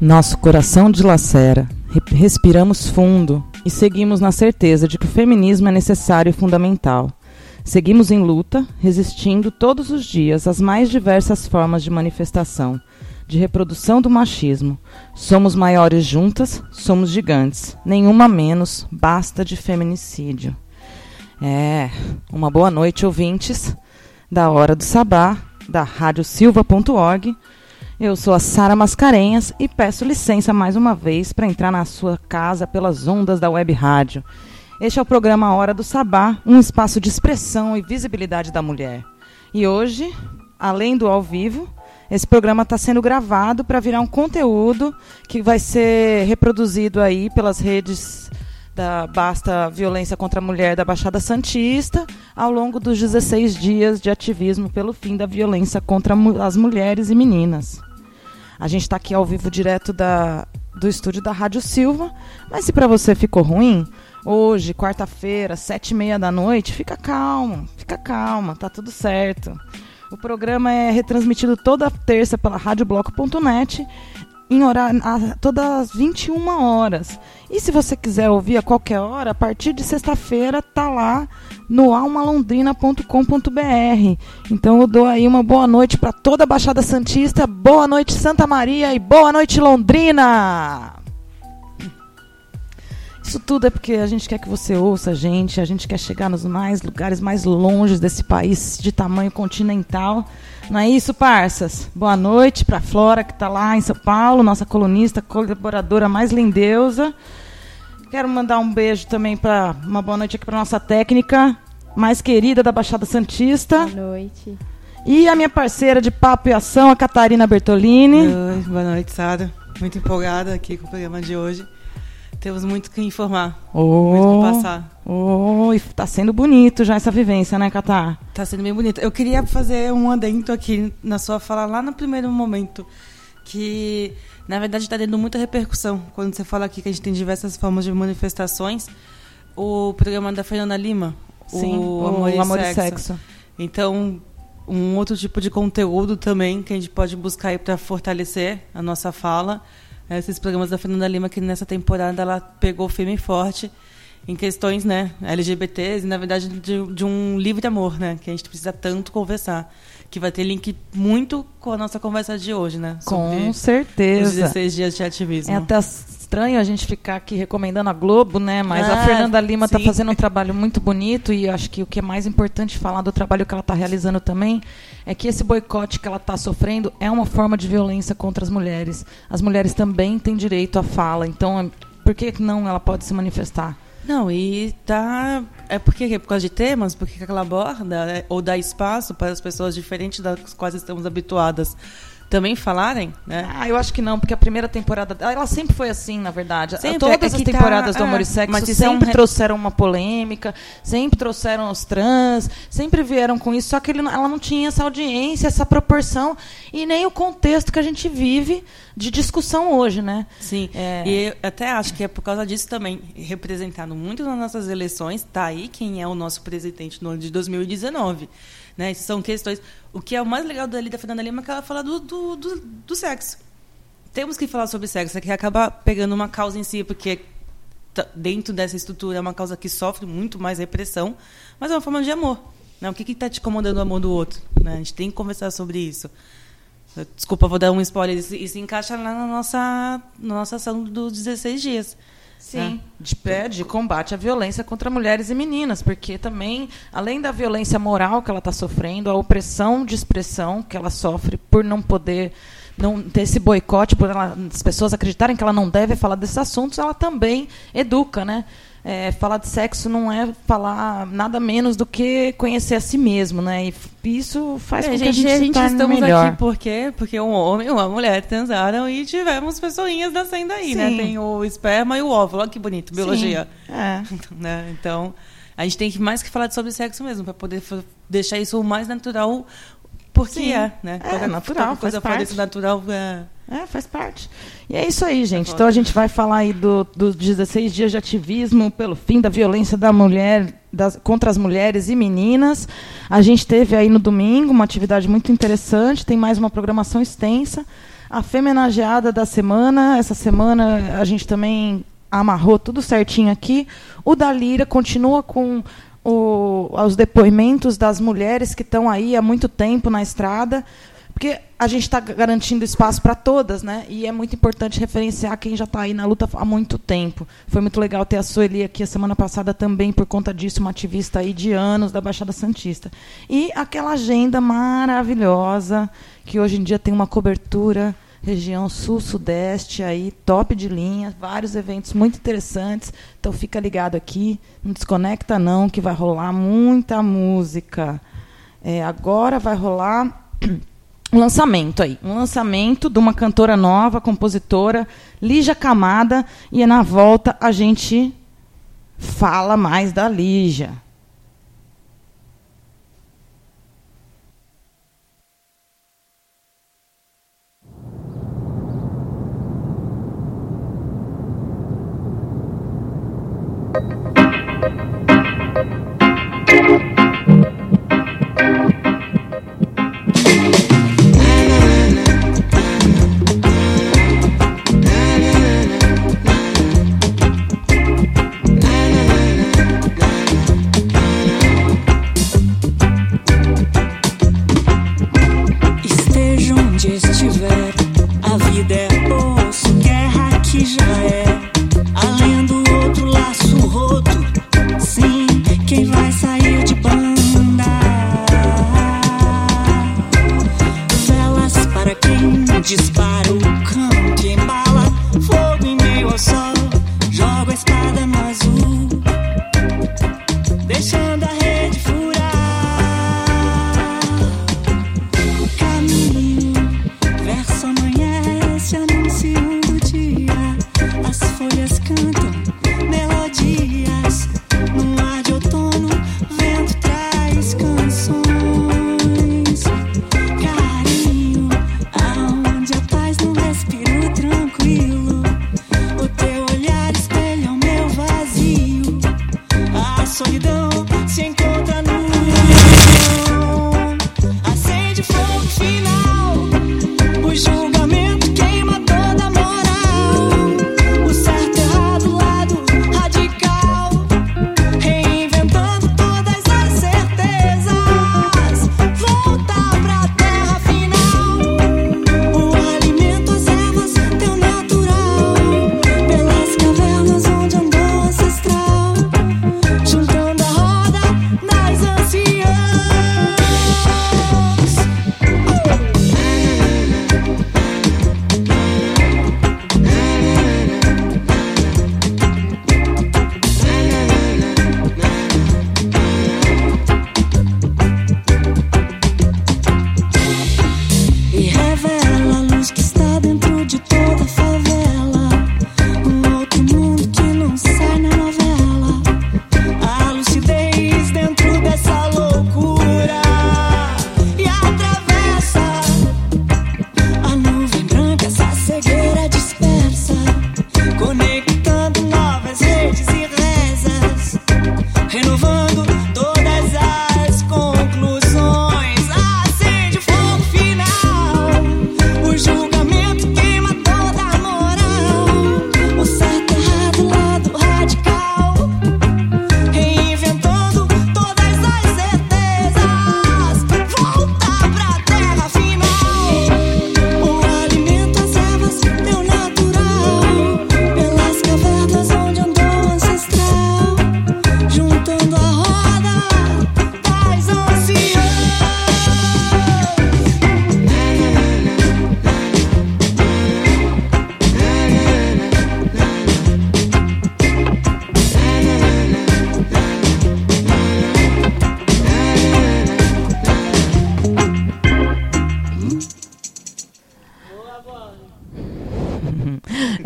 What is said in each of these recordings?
Nosso coração dilacera, respiramos fundo e seguimos na certeza de que o feminismo é necessário e fundamental. Seguimos em luta, resistindo todos os dias às mais diversas formas de manifestação, de reprodução do machismo. Somos maiores juntas, somos gigantes. Nenhuma menos, basta de feminicídio. É, uma boa noite, ouvintes da Hora do Sabá, da radiosilva.org eu sou a Sara Mascarenhas e peço licença mais uma vez para entrar na sua casa pelas ondas da web rádio. Este é o programa Hora do Sabá, um espaço de expressão e visibilidade da mulher. E hoje, além do ao vivo, esse programa está sendo gravado para virar um conteúdo que vai ser reproduzido aí pelas redes da Basta Violência contra a Mulher da Baixada Santista ao longo dos 16 dias de ativismo pelo fim da violência contra as mulheres e meninas. A gente está aqui ao vivo direto da, do estúdio da Rádio Silva, mas se para você ficou ruim, hoje, quarta-feira, sete e meia da noite, fica calmo, fica calma, tá tudo certo. O programa é retransmitido toda terça pela radiobloco.net em horário, a, todas as 21 horas. E se você quiser ouvir a qualquer hora, a partir de sexta-feira tá lá no almalondrina.com.br. Então eu dou aí uma boa noite para toda a Baixada Santista, boa noite Santa Maria e boa noite Londrina. Isso tudo é porque a gente quer que você ouça a gente, a gente quer chegar nos mais lugares mais longe desse país de tamanho continental. Não é isso, parças? Boa noite para Flora, que está lá em São Paulo, nossa colunista, colaboradora mais lindeusa. Quero mandar um beijo também para uma boa noite aqui para nossa técnica mais querida da Baixada Santista. Boa noite. E a minha parceira de papo e ação, a Catarina Bertolini. Oi, boa noite, Sara. Muito empolgada aqui com o programa de hoje. Temos muito que informar, oh, muito que passar. Oh, e tá sendo bonito já essa vivência, né, Catar? Tá sendo bem bonito. Eu queria fazer um adendo aqui na sua fala lá no primeiro momento, que na verdade está tendo muita repercussão quando você fala aqui que a gente tem diversas formas de manifestações. O programa da Fernanda Lima, Sim, o Amor, o e, Amor sexo. e Sexo. Então, um outro tipo de conteúdo também que a gente pode buscar aí para fortalecer a nossa fala esses programas da Fernanda Lima, que nessa temporada ela pegou firme e forte em questões né, LGBTs e, na verdade, de, de um livre amor, né, que a gente precisa tanto conversar. Que vai ter link muito com a nossa conversa de hoje, né? Com certeza. Os 16 dias de ativismo. É até estranho a gente ficar aqui recomendando a Globo, né? Mas Ah, a Fernanda Lima está fazendo um trabalho muito bonito e acho que o que é mais importante falar do trabalho que ela está realizando também é que esse boicote que ela está sofrendo é uma forma de violência contra as mulheres. As mulheres também têm direito à fala, então por que não ela pode se manifestar? Não, e tá. É porque é por causa de temas, porque ela aborda né, ou dá espaço para as pessoas diferentes das quais estamos habituadas também falarem, né? Ah, eu acho que não, porque a primeira temporada. Ela sempre foi assim, na verdade. Sempre, Todas é as tá- temporadas do Amor é, e Sexo sempre re- trouxeram uma polêmica, sempre trouxeram os trans, sempre vieram com isso, só que ele ela não tinha essa audiência, essa proporção e nem o contexto que a gente vive de discussão hoje, né? Sim, É. e eu até acho que é por causa disso também, representado muito nas nossas eleições, tá aí quem é o nosso presidente no ano de 2019. Né? São questões. O que é o mais legal da Fernanda Lima é que ela fala do, do, do, do sexo. Temos que falar sobre sexo, é que acaba pegando uma causa em si, porque tá- dentro dessa estrutura é uma causa que sofre muito mais repressão, mas é uma forma de amor. Né? O que está te incomodando o amor do outro? Né? A gente tem que conversar sobre isso. Desculpa, vou dar um spoiler. Isso, isso encaixa lá na nossa, na nossa ação dos 16 dias. Sim. De, é, de combate à violência contra mulheres e meninas, porque também, além da violência moral que ela está sofrendo, a opressão de expressão que ela sofre por não poder não ter esse boicote, por ela- as pessoas acreditarem que ela não deve falar desses assuntos, ela também educa, né? É, falar de sexo não é falar nada menos do que conhecer a si mesmo, né? E isso faz é, com que a gente, a gente estamos melhor. aqui porque porque um homem e uma mulher transaram e tivemos pessoinhas nascendo aí, né? Sim. né? Tem o esperma e o óvulo, olha que bonito, biologia. É. né? Então a gente tem que mais que falar sobre sexo mesmo para poder deixar isso o mais natural porque Sim. é, né? É, Qualquer natural, coisa parte. natural é... é... faz parte. E é isso aí, gente. Então a gente vai falar aí dos do 16 dias de ativismo pelo fim da violência da mulher, das, contra as mulheres e meninas. A gente teve aí no domingo uma atividade muito interessante, tem mais uma programação extensa. A femenageada da semana, essa semana a gente também amarrou tudo certinho aqui. O da Lira continua com o, os depoimentos das mulheres que estão aí há muito tempo na estrada, porque a gente está garantindo espaço para todas, né? E é muito importante referenciar quem já está aí na luta há muito tempo. Foi muito legal ter a Sueli aqui a semana passada também, por conta disso, uma ativista aí de anos da Baixada Santista. E aquela agenda maravilhosa, que hoje em dia tem uma cobertura região sul-sudeste aí, top de linha, vários eventos muito interessantes. Então fica ligado aqui, não desconecta não, que vai rolar muita música. É, agora vai rolar um lançamento aí, um lançamento de uma cantora nova, compositora, Lígia Camada, e na volta a gente fala mais da Lígia. já.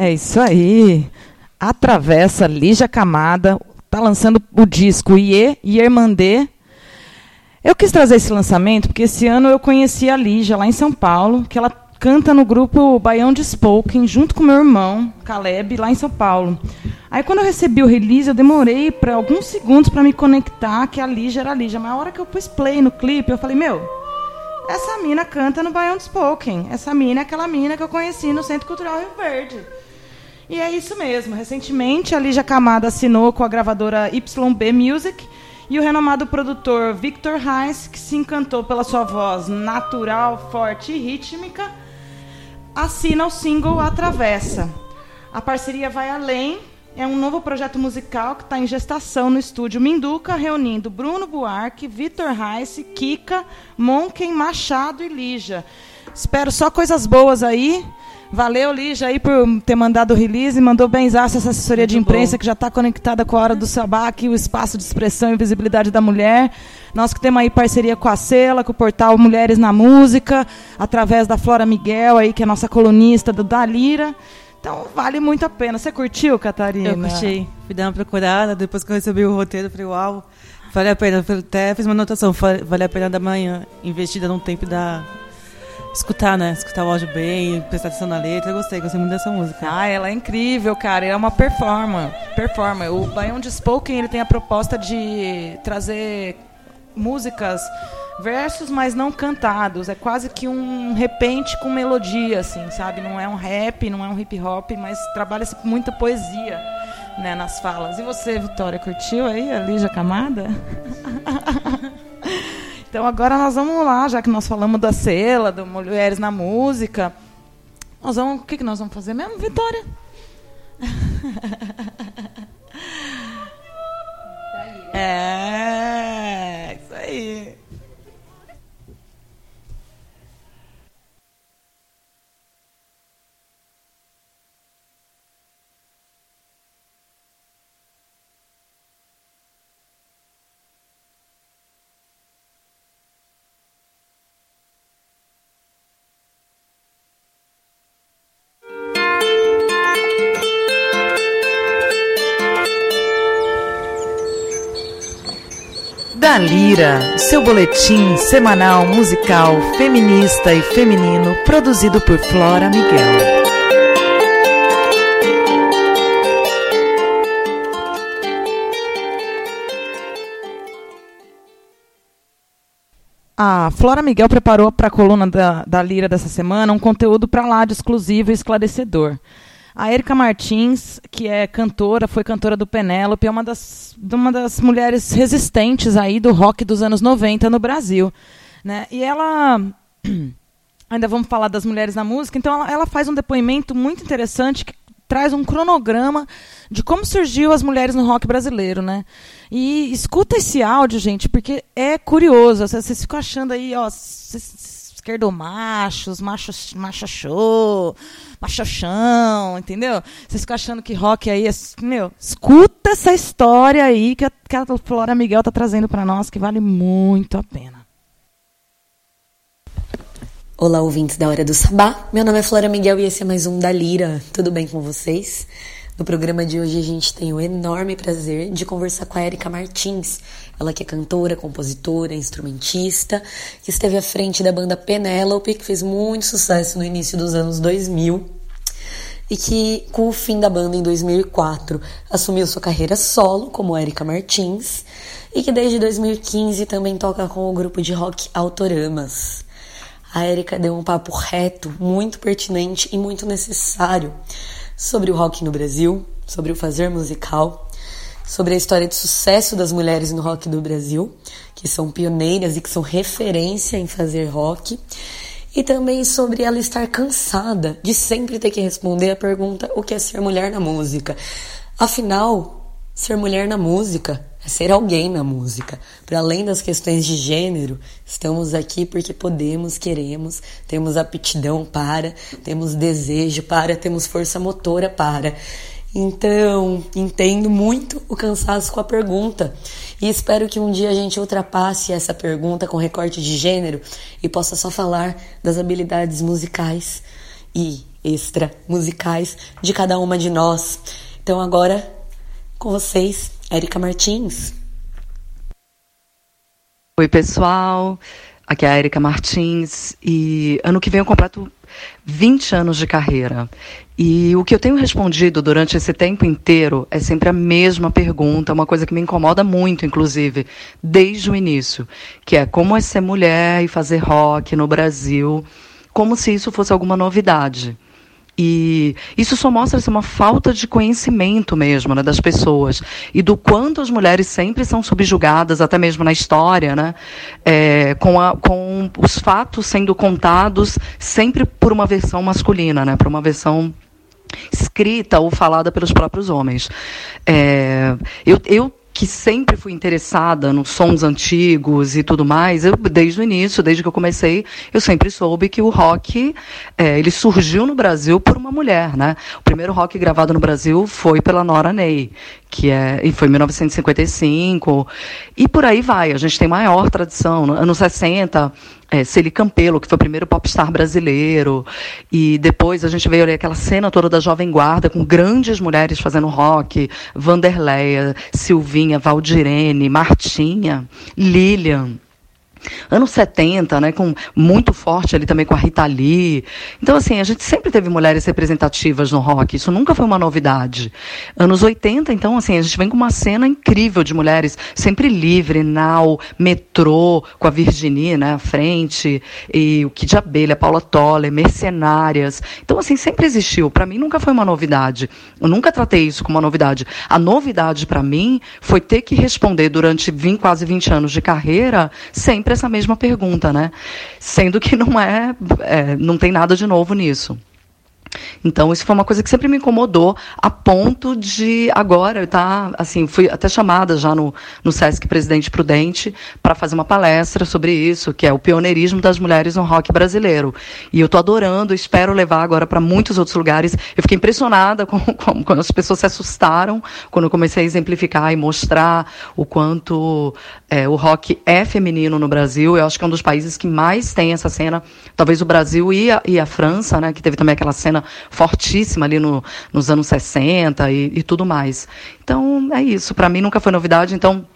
É isso aí. Atravessa Lígia Camada, tá lançando o disco Iê e Irmandê. Eu quis trazer esse lançamento porque esse ano eu conheci a Lígia lá em São Paulo, que ela canta no grupo Baião de Spoken, junto com meu irmão, Caleb, lá em São Paulo. Aí quando eu recebi o release, eu demorei para alguns segundos para me conectar que a Lígia era a Lígia. Mas a hora que eu pus play no clipe, eu falei, meu, essa mina canta no Baião de Spoken. Essa mina é aquela mina que eu conheci no Centro Cultural Rio Verde. E é isso mesmo. Recentemente, a Lígia Camada assinou com a gravadora YB Music e o renomado produtor Victor Reis, que se encantou pela sua voz natural, forte e rítmica, assina o single Atravessa. A parceria vai além, é um novo projeto musical que está em gestação no estúdio Minduca, reunindo Bruno Buarque, Vitor Reis, Kika, Monken, Machado e Lígia. Espero só coisas boas aí. Valeu, Lígia, aí por ter mandado o release, mandou benzaço essa assessoria Muito de imprensa bom. que já está conectada com a hora do sabá, aqui o espaço de expressão e visibilidade da mulher. Nós que temos aí parceria com a Cela, com o portal Mulheres na Música, através da Flora Miguel, aí, que é nossa colunista do Dalira. Então vale muito a pena. Você curtiu, Catarina? Eu curti. Fui dar uma procurada, depois que eu recebi o roteiro, falei, uau, vale a pena. Até fiz uma anotação, vale a pena da manhã, investida num tempo da escutar, né? Escutar o áudio bem, prestar atenção na letra. Eu gostei, gostei muito dessa música. Ah, ela é incrível, cara. É uma performance. performance. O Baião de Spoken ele tem a proposta de trazer músicas versos, mas não cantados. É quase que um repente com melodia, assim, sabe? Não é um rap, não é um hip hop, mas trabalha-se muita poesia né, nas falas. E você, Vitória, curtiu aí a Lígia Camada? Então agora nós vamos lá, já que nós falamos da Cela, do Mulheres na Música. Nós vamos, o que, que nós vamos fazer mesmo, Vitória? é, isso aí. Lira, seu boletim semanal musical feminista e feminino produzido por Flora Miguel. A Flora Miguel preparou para a coluna da, da Lira dessa semana um conteúdo para lá de exclusivo e esclarecedor. A Erika Martins, que é cantora, foi cantora do Penélope, é uma das, uma das mulheres resistentes aí do rock dos anos 90 no Brasil. Né? E ela. Ainda vamos falar das mulheres na música, então ela, ela faz um depoimento muito interessante que traz um cronograma de como surgiu as mulheres no rock brasileiro, né? E escuta esse áudio, gente, porque é curioso. Vocês ficam achando aí, ó, esquerdomachos, macho, macho show, machochão, entendeu? Vocês ficam achando que rock aí é. Meu, escuta essa história aí que a, que a Flora Miguel tá trazendo para nós, que vale muito a pena. Olá, ouvintes da Hora do Sabá. Meu nome é Flora Miguel e esse é mais um da Lira. Tudo bem com vocês? No programa de hoje a gente tem o enorme prazer de conversar com a Erika Martins. Ela que é cantora, compositora, instrumentista, que esteve à frente da banda Penélope, que fez muito sucesso no início dos anos 2000 e que, com o fim da banda em 2004, assumiu sua carreira solo como Erika Martins e que desde 2015 também toca com o grupo de rock Autoramas. A Erika deu um papo reto, muito pertinente e muito necessário sobre o rock no Brasil, sobre o fazer musical, sobre a história de sucesso das mulheres no rock do Brasil, que são pioneiras e que são referência em fazer rock, e também sobre ela estar cansada de sempre ter que responder a pergunta: o que é ser mulher na música? Afinal, ser mulher na música ser alguém na música. Para além das questões de gênero, estamos aqui porque podemos, queremos, temos aptidão para, temos desejo para, temos força motora para. Então, entendo muito o cansaço com a pergunta e espero que um dia a gente ultrapasse essa pergunta com recorte de gênero e possa só falar das habilidades musicais e extra musicais de cada uma de nós. Então agora com vocês, Érica Martins. Oi, pessoal. Aqui é a Érica Martins e ano que vem eu completo 20 anos de carreira. E o que eu tenho respondido durante esse tempo inteiro é sempre a mesma pergunta, uma coisa que me incomoda muito, inclusive, desde o início, que é como é ser mulher e fazer rock no Brasil, como se isso fosse alguma novidade. E isso só mostra assim, uma falta de conhecimento mesmo né, das pessoas. E do quanto as mulheres sempre são subjugadas, até mesmo na história, né, é, com, a, com os fatos sendo contados sempre por uma versão masculina, né, por uma versão escrita ou falada pelos próprios homens. É, eu, eu que sempre fui interessada nos sons antigos e tudo mais, eu, desde o início, desde que eu comecei, eu sempre soube que o rock é, ele surgiu no Brasil por uma mulher, né? O primeiro rock gravado no Brasil foi pela Nora Ney, que é e foi em 1955 e por aí vai. A gente tem maior tradição, no anos 60 é, Celi Campelo, que foi o primeiro popstar brasileiro, e depois a gente veio ali aquela cena toda da Jovem Guarda, com grandes mulheres fazendo rock, Vanderleia, Silvinha, Valdirene, Martinha, Lilian. Anos 70, né, com muito forte ali também com a Rita Lee. Então, assim, a gente sempre teve mulheres representativas no rock, isso nunca foi uma novidade. Anos 80, então, assim, a gente vem com uma cena incrível de mulheres, sempre livre, Nau, Metrô, com a Virginie, né, à frente, e o Kid Abelha, Paula Toller, Mercenárias. Então, assim, sempre existiu. Para mim, nunca foi uma novidade. Eu nunca tratei isso como uma novidade. A novidade para mim foi ter que responder durante 20, quase 20 anos de carreira, sempre sempre essa mesma pergunta, né? Sendo que não é, é não tem nada de novo nisso. Então, isso foi uma coisa que sempre me incomodou, a ponto de agora tá, assim, fui até chamada já no, no Sesc Presidente Prudente para fazer uma palestra sobre isso, que é o pioneirismo das mulheres no rock brasileiro. E eu estou adorando, espero levar agora para muitos outros lugares. Eu fiquei impressionada com, com, quando as pessoas se assustaram quando eu comecei a exemplificar e mostrar o quanto é, o rock é feminino no Brasil. Eu acho que é um dos países que mais tem essa cena, talvez o Brasil e a, e a França, né, que teve também aquela cena fortíssima ali no, nos anos 60 e, e tudo mais. Então, é isso. Para mim nunca foi novidade. Então,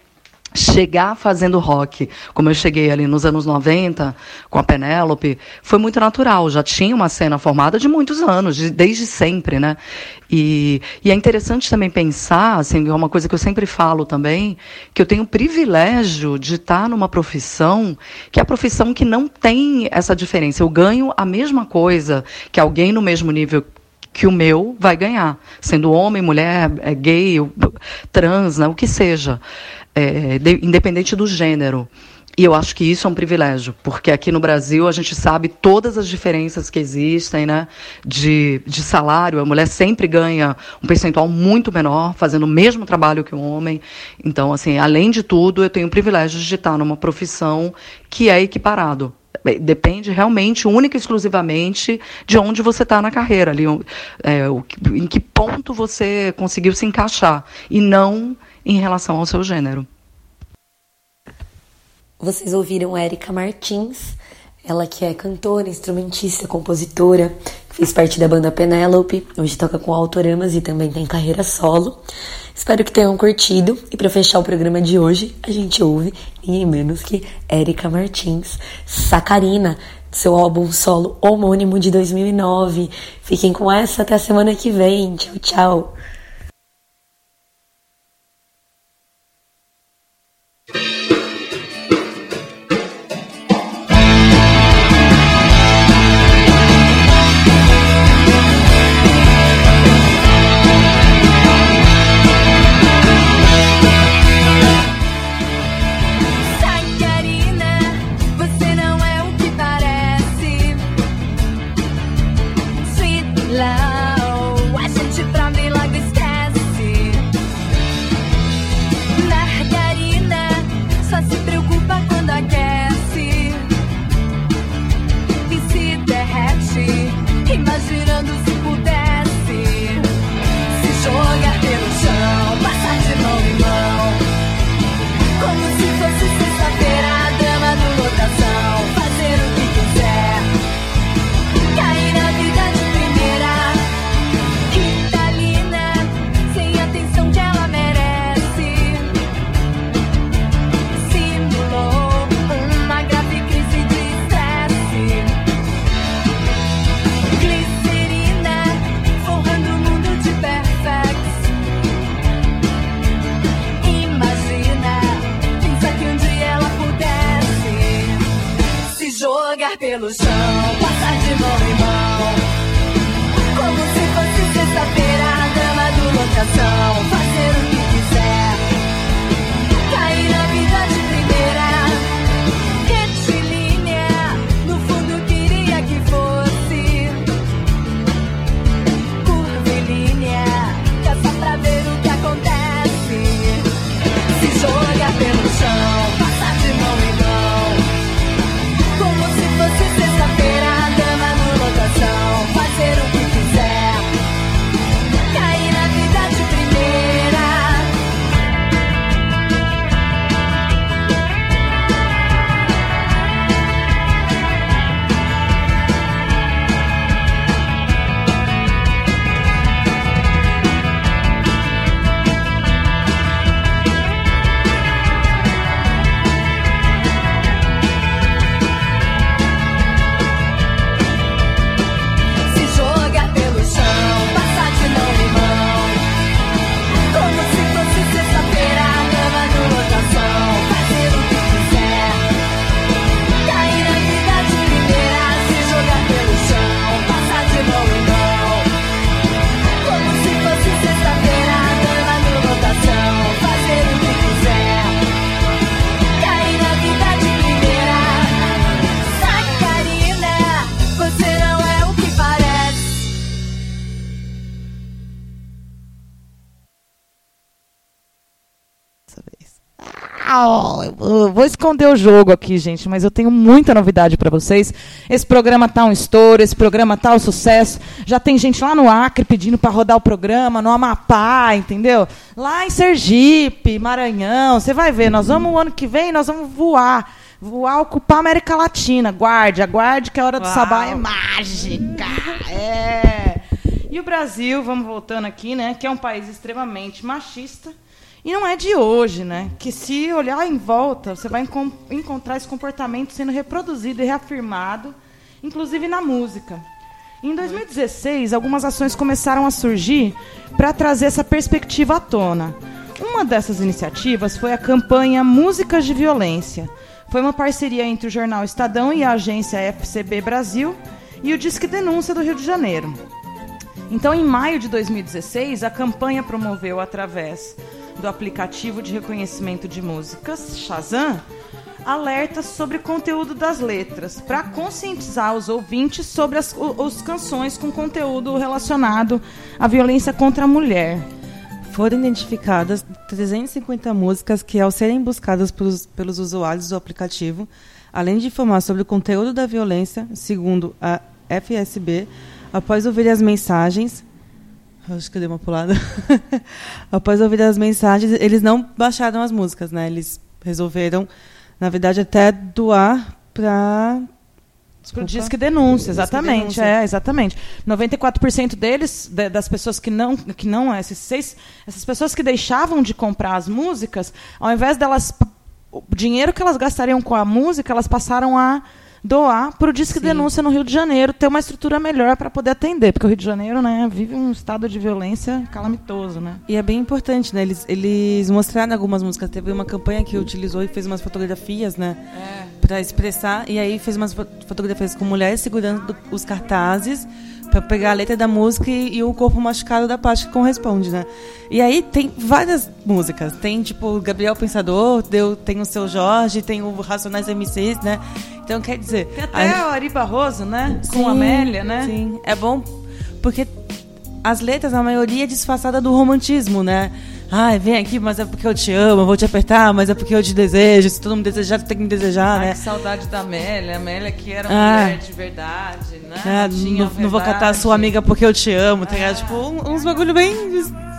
chegar fazendo rock, como eu cheguei ali nos anos 90, com a Penélope, foi muito natural. Já tinha uma cena formada de muitos anos, de, desde sempre, né? E, e, é interessante também pensar, assim, é uma coisa que eu sempre falo também, que eu tenho o privilégio de estar numa profissão que é a profissão que não tem essa diferença. Eu ganho a mesma coisa que alguém no mesmo nível que o meu vai ganhar, sendo homem, mulher, é gay, trans, né, o que seja é, de, independente do gênero. E eu acho que isso é um privilégio, porque aqui no Brasil a gente sabe todas as diferenças que existem, né? De, de salário, a mulher sempre ganha um percentual muito menor, fazendo o mesmo trabalho que o homem. Então, assim, além de tudo, eu tenho o privilégio de estar numa profissão que é equiparado. Depende realmente, única e exclusivamente, de onde você está na carreira, ali, é, em que ponto você conseguiu se encaixar. E não em relação ao seu gênero. Vocês ouviram Érica Martins, ela que é cantora, instrumentista, compositora, que fez parte da banda Penélope, hoje toca com Autoramas e também tem carreira solo. Espero que tenham curtido e para fechar o programa de hoje, a gente ouve ninguém menos que Érica Martins, Sacarina, seu álbum solo homônimo de 2009. Fiquem com essa até a semana que vem. Tchau, tchau. Pelo chão, passar de mão em mão. Esconder o jogo aqui, gente, mas eu tenho muita novidade para vocês. Esse programa tá um estouro, esse programa tá um sucesso. Já tem gente lá no Acre pedindo para rodar o programa, no Amapá, entendeu? Lá em Sergipe, Maranhão. Você vai ver, nós vamos o ano que vem, nós vamos voar. Voar, ocupar a América Latina. Guarde, aguarde que a hora do Uau. sabá é mágica. É. E o Brasil, vamos voltando aqui, né? Que é um país extremamente machista. E não é de hoje, né? Que se olhar em volta, você vai encon- encontrar esse comportamento sendo reproduzido e reafirmado, inclusive na música. Em 2016, algumas ações começaram a surgir para trazer essa perspectiva à tona. Uma dessas iniciativas foi a campanha Músicas de Violência. Foi uma parceria entre o jornal Estadão e a agência FCB Brasil e o Disque Denúncia do Rio de Janeiro. Então, em maio de 2016, a campanha promoveu, através do aplicativo de reconhecimento de músicas, Shazam, alertas sobre o conteúdo das letras, para conscientizar os ouvintes sobre as os canções com conteúdo relacionado à violência contra a mulher. Foram identificadas 350 músicas que, ao serem buscadas pelos, pelos usuários do aplicativo, além de informar sobre o conteúdo da violência, segundo a FSB, após ouvir as mensagens. Acho que eu dei uma pulada. após ouvir as mensagens, eles não baixaram as músicas, né? Eles resolveram, na verdade, até doar para. Pro Disque Denúncia, Disque exatamente. Denúncia. É, exatamente. 94% deles, da- das pessoas que não, que não, esses seis, essas pessoas que deixavam de comprar as músicas, ao invés delas, o dinheiro que elas gastariam com a música, elas passaram a doar para o Disque Sim. Denúncia no Rio de Janeiro, ter uma estrutura melhor para poder atender, porque o Rio de Janeiro, né, vive um estado de violência calamitoso, né? E é bem importante, né? Eles, eles mostraram algumas músicas. Teve uma campanha que utilizou e fez umas fotografias, né? Pra expressar. E aí fez umas fo- fotografias com mulheres segurando os cartazes pra pegar a letra da música e, e o corpo machucado da parte que corresponde, né? E aí tem várias músicas. Tem, tipo, Gabriel Pensador, deu, tem o Seu Jorge, tem o Racionais MCs, né? Então, quer dizer... Tem até a- Ari Barroso, né, com Sim, a Amélia, né? Sim, é bom porque as letras, a maioria é disfarçada do romantismo, né? Ai, vem aqui, mas é porque eu te amo, eu vou te apertar, mas é porque eu te desejo. Se todo mundo desejar, tu tem que me desejar, Ai, né? que saudade da Amélia. A Amélia que era uma Ah. mulher de verdade, né? É, não, não vou catar a sua amiga porque eu te amo, tá ligado? Tipo, um- uns bagulho bem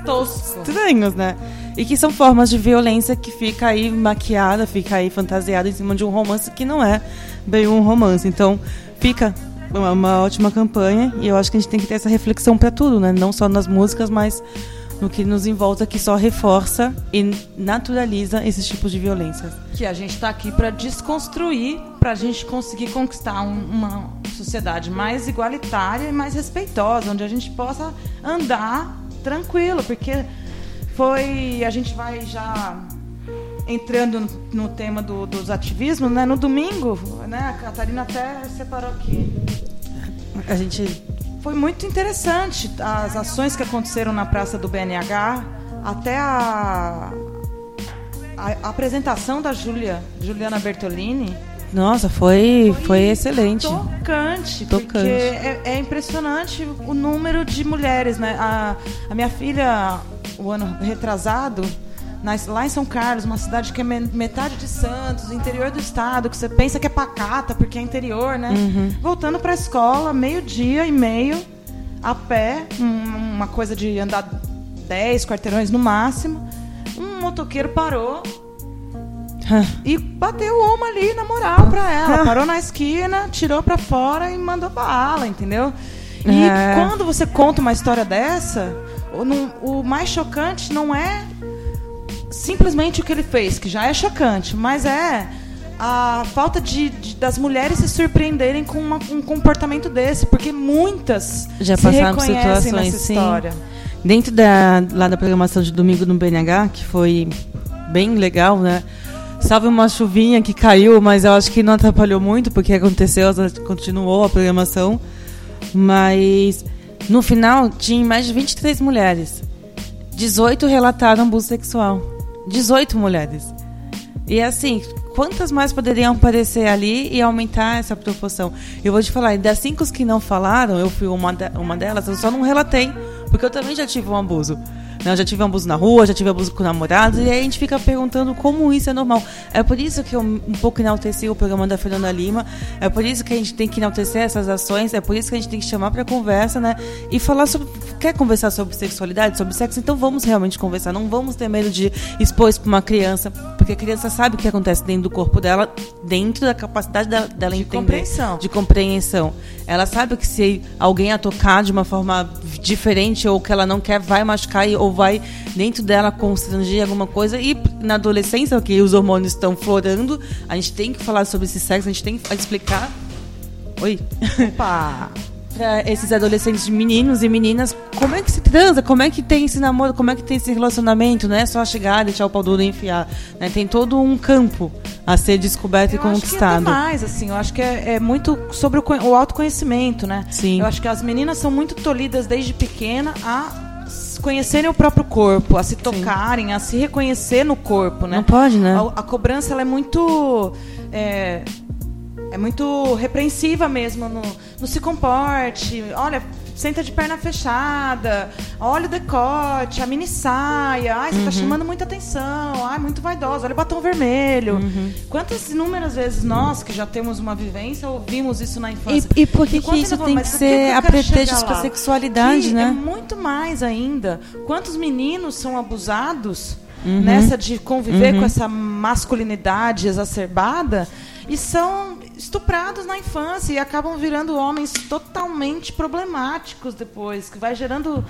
Tosco. estranhos, né? E que são formas de violência que fica aí maquiada, fica aí fantasiada em cima de um romance que não é bem um romance. Então, fica uma, uma ótima campanha e eu acho que a gente tem que ter essa reflexão para tudo, né? Não só nas músicas, mas no que nos envolta, que só reforça e naturaliza esses tipos de violências. Que a gente está aqui para desconstruir, para a gente conseguir conquistar um- uma sociedade mais igualitária e mais respeitosa, onde a gente possa andar tranquilo, porque foi. A gente vai já entrando no, no tema do- dos ativismos, né? No domingo, né, a Catarina até separou aqui. A gente. Foi muito interessante as ações que aconteceram na Praça do BNH, até a, a- a apresentação da Júlia, Juliana Bertolini. Nossa, foi, foi excelente. Tocante, Tocante. porque é, é impressionante o número de mulheres, né? A, a minha filha, o ano retrasado, lá em São Carlos, uma cidade que é me- metade de Santos, interior do estado, que você pensa que é pacata, porque é interior, né? Voltando para a escola, meio-dia e meio, a pé, um- uma coisa de andar 10 quarteirões no máximo. Um motoqueiro parou, e bateu uma ali na moral pra ela. Parou na esquina, tirou pra fora e mandou bala, entendeu? E É. quando você conta uma história dessa, o, o mais chocante não é simplesmente o que ele fez, que já é chocante, mas é a falta de, de- das mulheres se surpreenderem com uma- um comportamento desse, porque muitas Já passaram por situações, nessa sim. história. Dentro da, lá da programação de domingo no BNH, que foi bem legal, né? Salve uma chuvinha que caiu, mas eu acho que não atrapalhou muito, porque aconteceu, continuou a programação. Mas no final tinha mais de 23 mulheres. 18 relataram abuso sexual. 18 mulheres. E assim, quantas mais poderiam aparecer ali e aumentar essa proporção? Eu vou te falar, das cinco que não falaram, eu fui uma, de- uma delas, eu só não relatei, porque eu também já tive um abuso. Né? Eu já tive abuso na rua, já tive abuso com namorados, e aí a gente fica perguntando como isso é normal. É por isso que eu um pouco enalteci o programa da Fernanda Lima, é por isso que a gente tem que enaltecer essas ações, é por isso que a gente tem que chamar para conversa, né? E falar sobre. Quer conversar sobre sexualidade, sobre sexo? Então vamos realmente conversar. Não vamos ter medo de expor isso para uma criança, porque a criança sabe o que acontece dentro do corpo dela, dentro da capacidade dela, dela De entender. compreensão. De compreensão. Ela sabe que se alguém a tocar de uma forma diferente ou que ela não quer, vai machucar e- ou vai dentro dela constranger alguma coisa. E na adolescência, que os hormônios estão florando, a gente tem que falar sobre esse sexo, a gente tem que explicar. Oi. Opa! Pra esses adolescentes meninos e meninas, como é que se transa, como é que tem esse namoro, como é que tem esse relacionamento, não é só chegar, deixar o pau duro e enfiar. né? Tem todo um campo a ser descoberto e Eu acho que é conquistado. mais, assim, eu acho que é, é muito sobre o, o autoconhecimento, né? Sim. Eu acho que as meninas são muito tolhidas desde pequena a conhecerem o próprio corpo, a se tocarem, a se reconhecer no corpo, né? Não pode, né? A, a cobrança ela é muito é, é muito repreensiva mesmo no, no se comporte. Olha, senta de perna fechada. Olha o decote, a mini saia. Ai, você Uhum. tá chamando muita atenção. Ai, muito vaidosa. Olha o batom vermelho. Uhum. Quantas inúmeras vezes nós, que já temos uma vivência, ouvimos isso na infância? E, e por que, que isso tem que ser eu a chegar para sexualidade, Que né? É muito mais ainda. Quantos meninos são abusados Uhum. nessa de conviver com essa masculinidade exacerbada e são estuprados na infância e acabam virando homens totalmente problemáticos depois, que vai gerando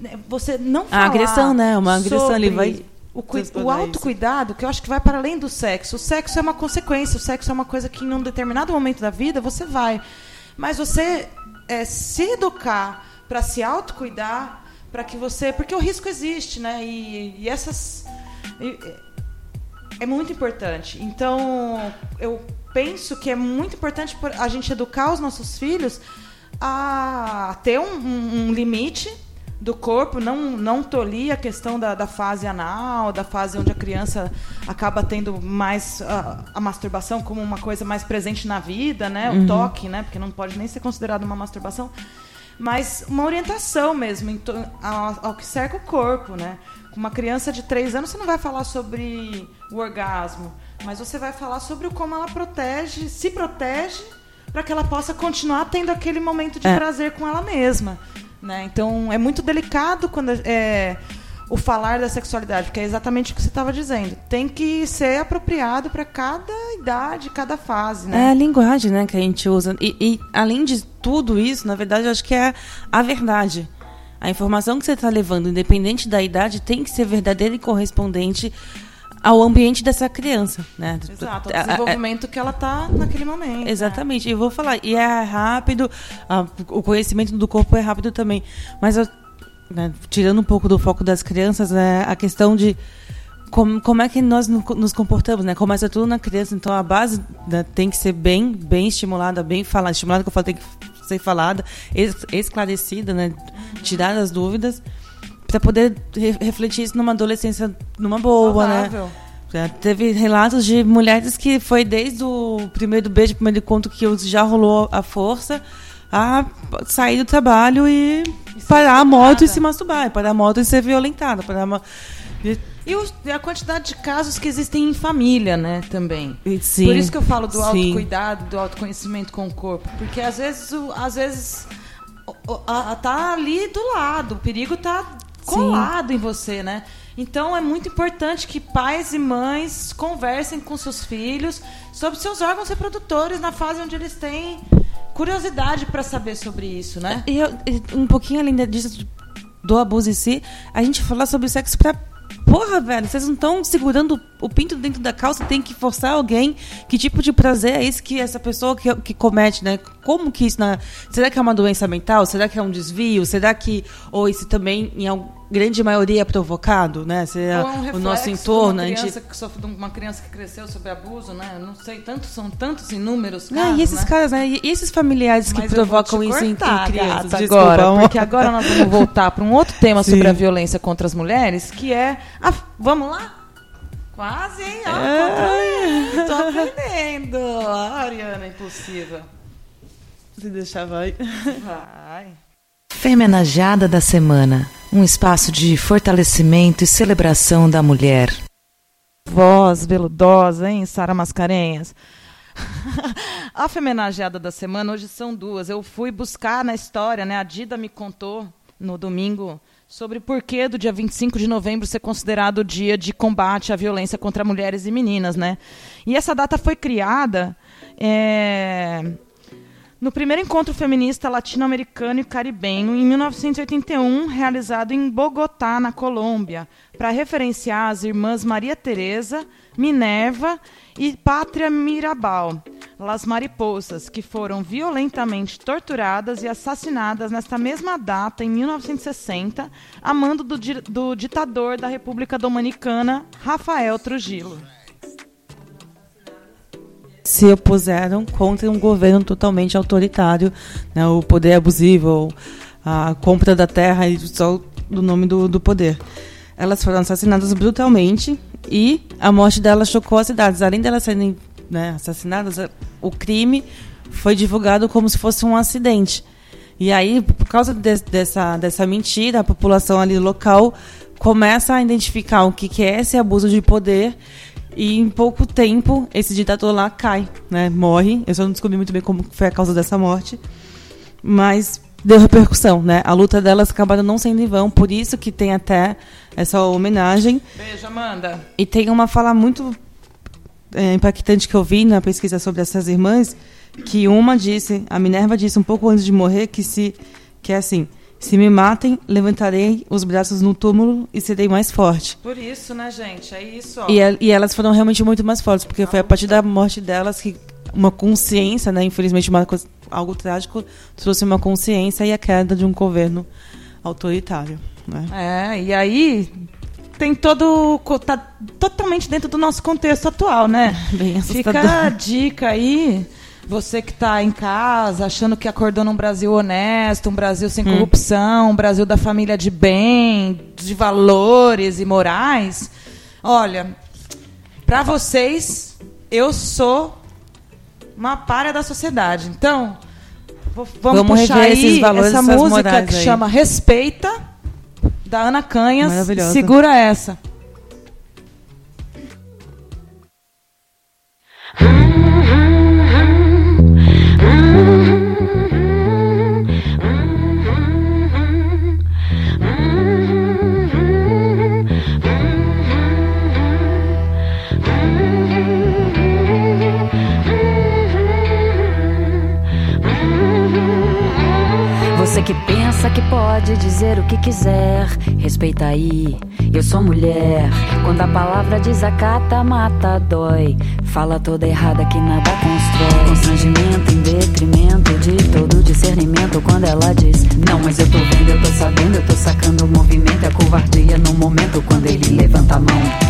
né, você não A falar agressão, né? Uma agressão ali vai o, o autocuidado, que eu acho que vai para além do sexo. O sexo é uma consequência, o sexo é uma coisa que em um determinado momento da vida você vai. Mas você é, se educar para se autocuidar, para que você. Porque o risco existe, né? E, e essas. e- é muito importante. Então, eu penso que é muito importante por- a gente educar os nossos filhos a ter um, um- um limite do corpo, não, não tolir a questão da, da fase anal, da fase onde a criança acaba tendo mais a, a masturbação como uma coisa mais presente na vida, né? O toque, né? Porque não pode nem ser considerado uma masturbação. Mas uma orientação mesmo ao, ao que cerca o corpo, né? Com uma criança de 3 anos, você não vai falar sobre o orgasmo, mas você vai falar sobre como ela protege, se protege, para que ela possa continuar tendo aquele momento de É. prazer com ela mesma. Né? Então, é muito delicado quando é, o falar da sexualidade, porque é exatamente o que você estava dizendo. Tem que ser apropriado para cada idade, cada fase. É Né? a linguagem, né, que a gente usa. E, e, além de tudo isso, na verdade, eu acho que é a verdade. A informação que você está levando, independente da idade, tem que ser verdadeira e correspondente ao ambiente dessa criança, né? Exato, A- o a- desenvolvimento que ela está naquele momento. né? Exatamente. E eu vou falar, e é rápido, a- o conhecimento do corpo é rápido também. Mas eu- né, tirando um pouco do foco das crianças, é a questão de como, como é que nós no- nos comportamos, né? Começa tudo na criança, então a base né, tem que ser bem, bem estimulada, bem falada. Estimulada que eu falo tem que ser falada, es- esclarecida, né? Tirar as dúvidas para poder re- refletir isso numa adolescência numa boa, né? Saudável. Já teve relatos de mulheres que foi desde o primeiro beijo, primeiro encontro que já rolou a força, a sair do trabalho e, parar a moto e se masturbar, parar a moto e ser violentada, parar a e- E, e a quantidade de casos que existem em família, né, também. e- sim, Por isso que eu falo do sim. autocuidado, do autoconhecimento com o corpo. Porque às vezes, o- às vezes o- a- a- tá ali do lado, o perigo tá colado em você, né? Então é muito importante que pais e mães conversem com seus filhos sobre seus órgãos reprodutores na fase onde eles têm curiosidade para saber sobre isso, né? E, eu- um pouquinho além disso, do abuso em si, a gente falar sobre sexo pra. Porra, velho, vocês não estão segurando o pinto dentro da calça, tem que forçar alguém. Que tipo de prazer é esse que essa pessoa que, que comete, né? Como que isso. Na, será que é uma doença mental? Será que é um desvio? Será que. Ou isso também, em al- grande maioria, é provocado, né? Será Ou é um o nosso de entorno. Uma a gente- criança, que sofre, de uma criança que cresceu sob abuso, né? Não sei, tantos, são tantos inúmeros Né, casos, e esses né? caras, né? E esses familiares que Mas vou provocam isso em, em crianças. Desculpa, agora, amor. porque agora nós vamos voltar para um outro tema Sim. sobre a violência contra as mulheres, que é a, vamos lá? Quase, hein? Ó, É. Tô aprendendo. Ariana impulsiva. Se deixar, vai. Vai. Femenajada da Semana um espaço de fortalecimento e celebração da mulher. Voz veludosa, hein, Sara Mascarenhas? a femenageada da semana hoje são duas. Eu fui buscar na história, né? A Dida me contou no domingo sobre por que do dia 25 de novembro ser considerado o dia de combate à violência contra mulheres e meninas, né? E essa data foi criada é, no primeiro encontro feminista latino-americano e caribenho, em 1981, realizado em Bogotá, na Colômbia, para referenciar as irmãs Maria Teresa, Minerva e Pátria Mirabal, Las Mariposas, que foram violentamente torturadas e assassinadas nesta mesma data, em 1960, a mando do, di- do ditador da República Dominicana, Rafael Trujillo. Se opuseram contra um governo totalmente autoritário, né, o poder abusivo, a compra da terra e só do nome do, do poder. Elas foram assassinadas brutalmente e a morte delas chocou as cidades. Além delas serem né, assassinadas, o crime foi divulgado como se fosse um acidente. E aí, por causa de- dessa, dessa mentira, a população ali local começa a identificar o que, que é esse abuso de poder e em pouco tempo esse ditador lá cai, né? Morre. Eu só não descobri muito bem como foi a causa dessa morte, mas deu repercussão, né? A luta delas acabaram não sendo em vão, por isso que tem até essa homenagem. Beijo, Amanda. E tem uma fala muito é, impactante que eu vi na pesquisa sobre essas irmãs, que uma disse, a Minerva disse um pouco antes de morrer, que se que é assim, se me matem, levantarei os braços no túmulo e serei mais forte. Por isso, né, gente? É isso, ó. E, el- e elas foram realmente muito mais fortes, porque foi a partir da morte delas que uma consciência, né, infelizmente uma coisa, algo trágico, trouxe uma consciência e a queda de um governo autoritário. Né? É, e aí tem todo. tá totalmente dentro do nosso contexto atual, né? Bem Fica assustador. a dica aí. Você que está em casa, achando que acordou num Brasil honesto, um Brasil sem corrupção, um Brasil da família de bem, de valores e morais. Olha, para vocês, eu sou uma párea da sociedade. Então, vamos, Vamos puxar aí esses valores, essa música que aí. chama Respeita, da Ana Canhas. Segura essa. Pensa que pode dizer o que quiser, respeita aí. Eu sou mulher. Quando a palavra desacata, mata, dói. Fala toda errada que nada constrói. Constrangimento em detrimento de todo discernimento. Quando ela diz, não, mas eu tô vendo, eu tô sabendo, eu tô sacando o movimento. É covardia no momento quando ele levanta a mão.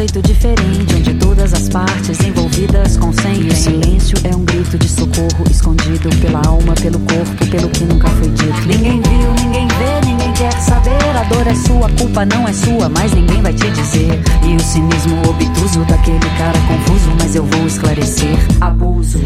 Conceito diferente, onde todas as partes envolvidas consentem. E o silêncio é um grito de socorro, escondido pela alma, pelo corpo, pelo que nunca foi dito. Ninguém viu, ninguém vê, ninguém quer saber. A dor é sua, a culpa não é sua, mas ninguém vai te dizer. E o cinismo obtuso daquele cara confuso, mas eu vou esclarecer. Abuso.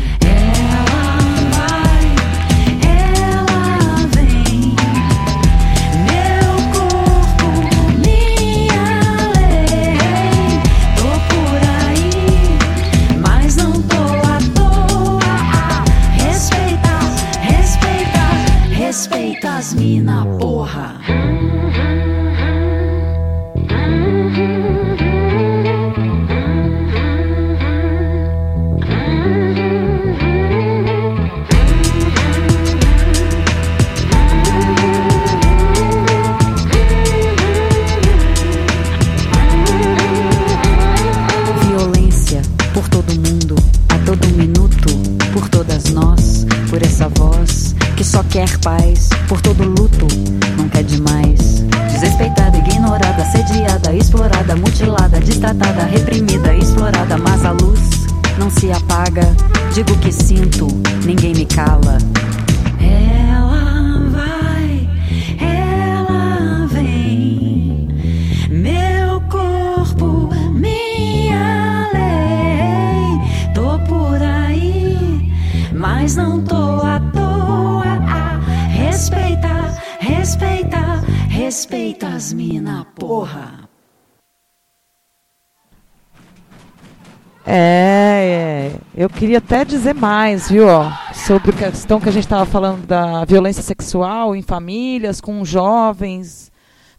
Queria até dizer mais, viu, ó, sobre a questão que a gente estava falando da violência sexual em famílias, com jovens,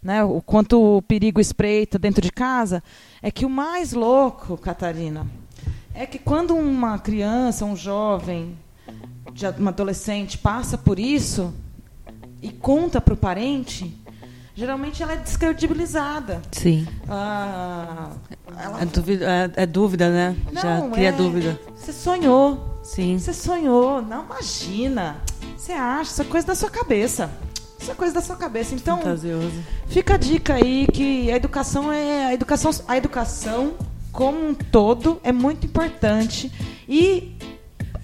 né, o quanto o perigo espreita dentro de casa. É que o mais louco, Catarina, é que quando uma criança, um jovem, uma adolescente passa por isso e conta para o parente, geralmente ela é descredibilizada. Sim. Ah, ela É dúvida, é, é dúvida né? Já não, cria é- dúvida. Você sonhou. Sim. Você sonhou. Não imagina. Você acha. Isso é coisa da sua cabeça. Isso é coisa da sua cabeça. Então, Fantasioso. fica a dica aí que a educação é. A educação, a educação como um todo é muito importante. E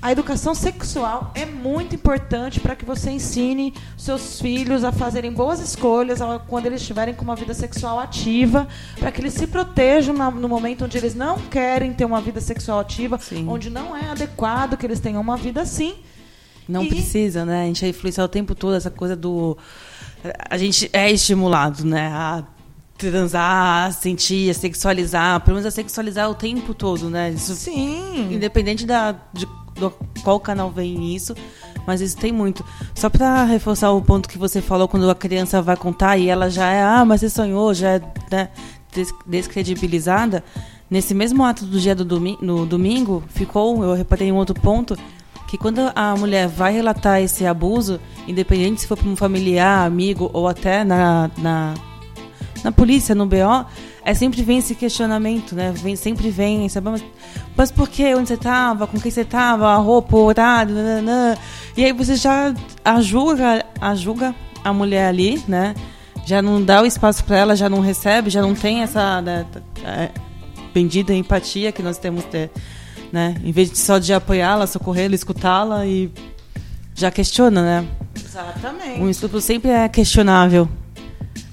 a educação sexual é muito importante para que você ensine seus filhos a fazerem boas escolhas quando eles estiverem com uma vida sexual ativa, para que eles se protejam no momento onde eles não querem ter uma vida sexual ativa, Sim. onde não é adequado que eles tenham uma vida assim. Não E- precisa, né? A gente é influenciado o tempo todo, essa coisa do. A gente é estimulado, né? A transar, a sentir, a sexualizar. Pelo menos a sexualizar o tempo todo, né? Isso, Sim. independente da, de do qual canal vem isso, mas isso tem muito. Só pra reforçar o ponto que você falou, quando a criança vai contar e ela já é, ah, mas você sonhou, já é né, des- descredibilizada. Nesse mesmo ato do dia do domi no domingo, ficou, eu reparei em um outro ponto, que quando a mulher vai relatar esse abuso, independente se for para um familiar, amigo ou até na, na, na polícia, no BO, é sempre vem esse questionamento, né? Vem, sempre vem, sabe? Mas, mas por quê? Onde você estava? Com quem você estava? A roupa, o horário, nananã. E aí você já ajuda, ajuda a mulher ali, né? Já não dá o espaço para ela, já não recebe, já não tem essa né, é, bendita empatia que nós temos que ter, né? Em vez de só de apoiá-la, socorrê-la, escutá-la e já questiona, né? Exatamente. Um estupro sempre é questionável.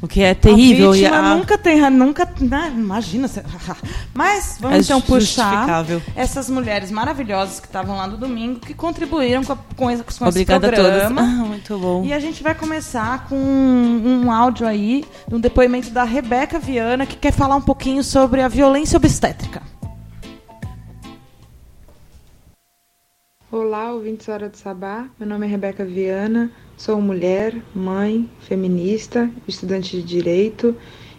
O que é terrível. A e vítima a- nunca tem, nunca, né, imagina. Mas vamos É então puxar essas mulheres maravilhosas que estavam lá no domingo, que contribuíram com, a- com esse, com Obrigada a esse todas. programa. Ah, muito bom. E a gente vai começar com um, um áudio aí, um depoimento da Rebeca Viana, que quer falar um pouquinho sobre a violência obstétrica. Olá, ouvintes Hora do Sabá. Meu nome é Rebeca Viana, sou mulher, mãe, feminista, estudante de direito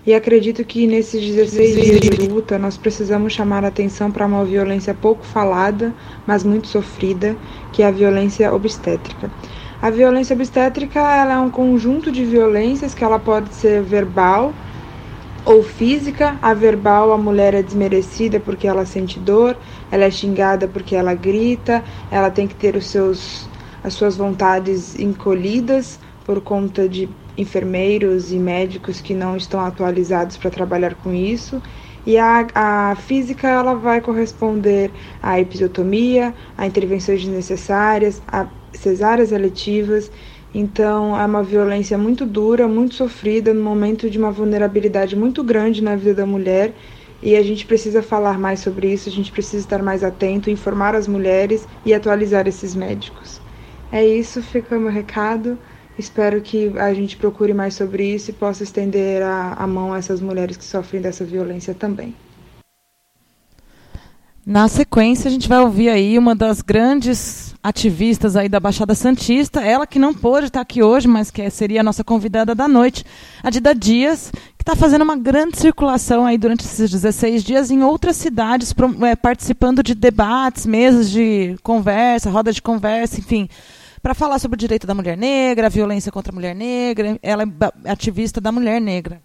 e acredito que nesses 16 dias de luta nós precisamos chamar atenção para uma violência pouco falada, mas muito sofrida, que é a violência obstétrica. A violência obstétrica ela é um conjunto de violências que ela pode ser verbal, ou física, a verbal a mulher é desmerecida porque ela sente dor, ela é xingada porque ela grita, ela tem que ter os seus as suas vontades encolhidas por conta de enfermeiros e médicos que não estão atualizados para trabalhar com isso. E a, a física ela vai corresponder à episiotomia, a intervenções desnecessárias, a cesáreas eletivas. Então é uma violência muito dura, muito sofrida, no momento de uma vulnerabilidade muito grande na vida da mulher. E a gente precisa falar mais sobre isso, a gente precisa estar mais atento, informar as mulheres e atualizar esses médicos. É isso, fica o meu recado. Espero que a gente procure mais sobre isso e possa estender a, a mão a essas mulheres que sofrem dessa violência também. Na sequência, a gente vai ouvir aí uma das grandes ativistas aí da Baixada Santista, ela que não pôde estar aqui hoje, mas que seria a nossa convidada da noite, a Dida Dias, que está fazendo uma grande circulação aí durante esses 16 dias em outras cidades, é, participando de debates, mesas de conversa, roda de conversa, enfim, para falar sobre o direito da mulher negra, a violência contra a mulher negra. Ela é ativista da mulher negra.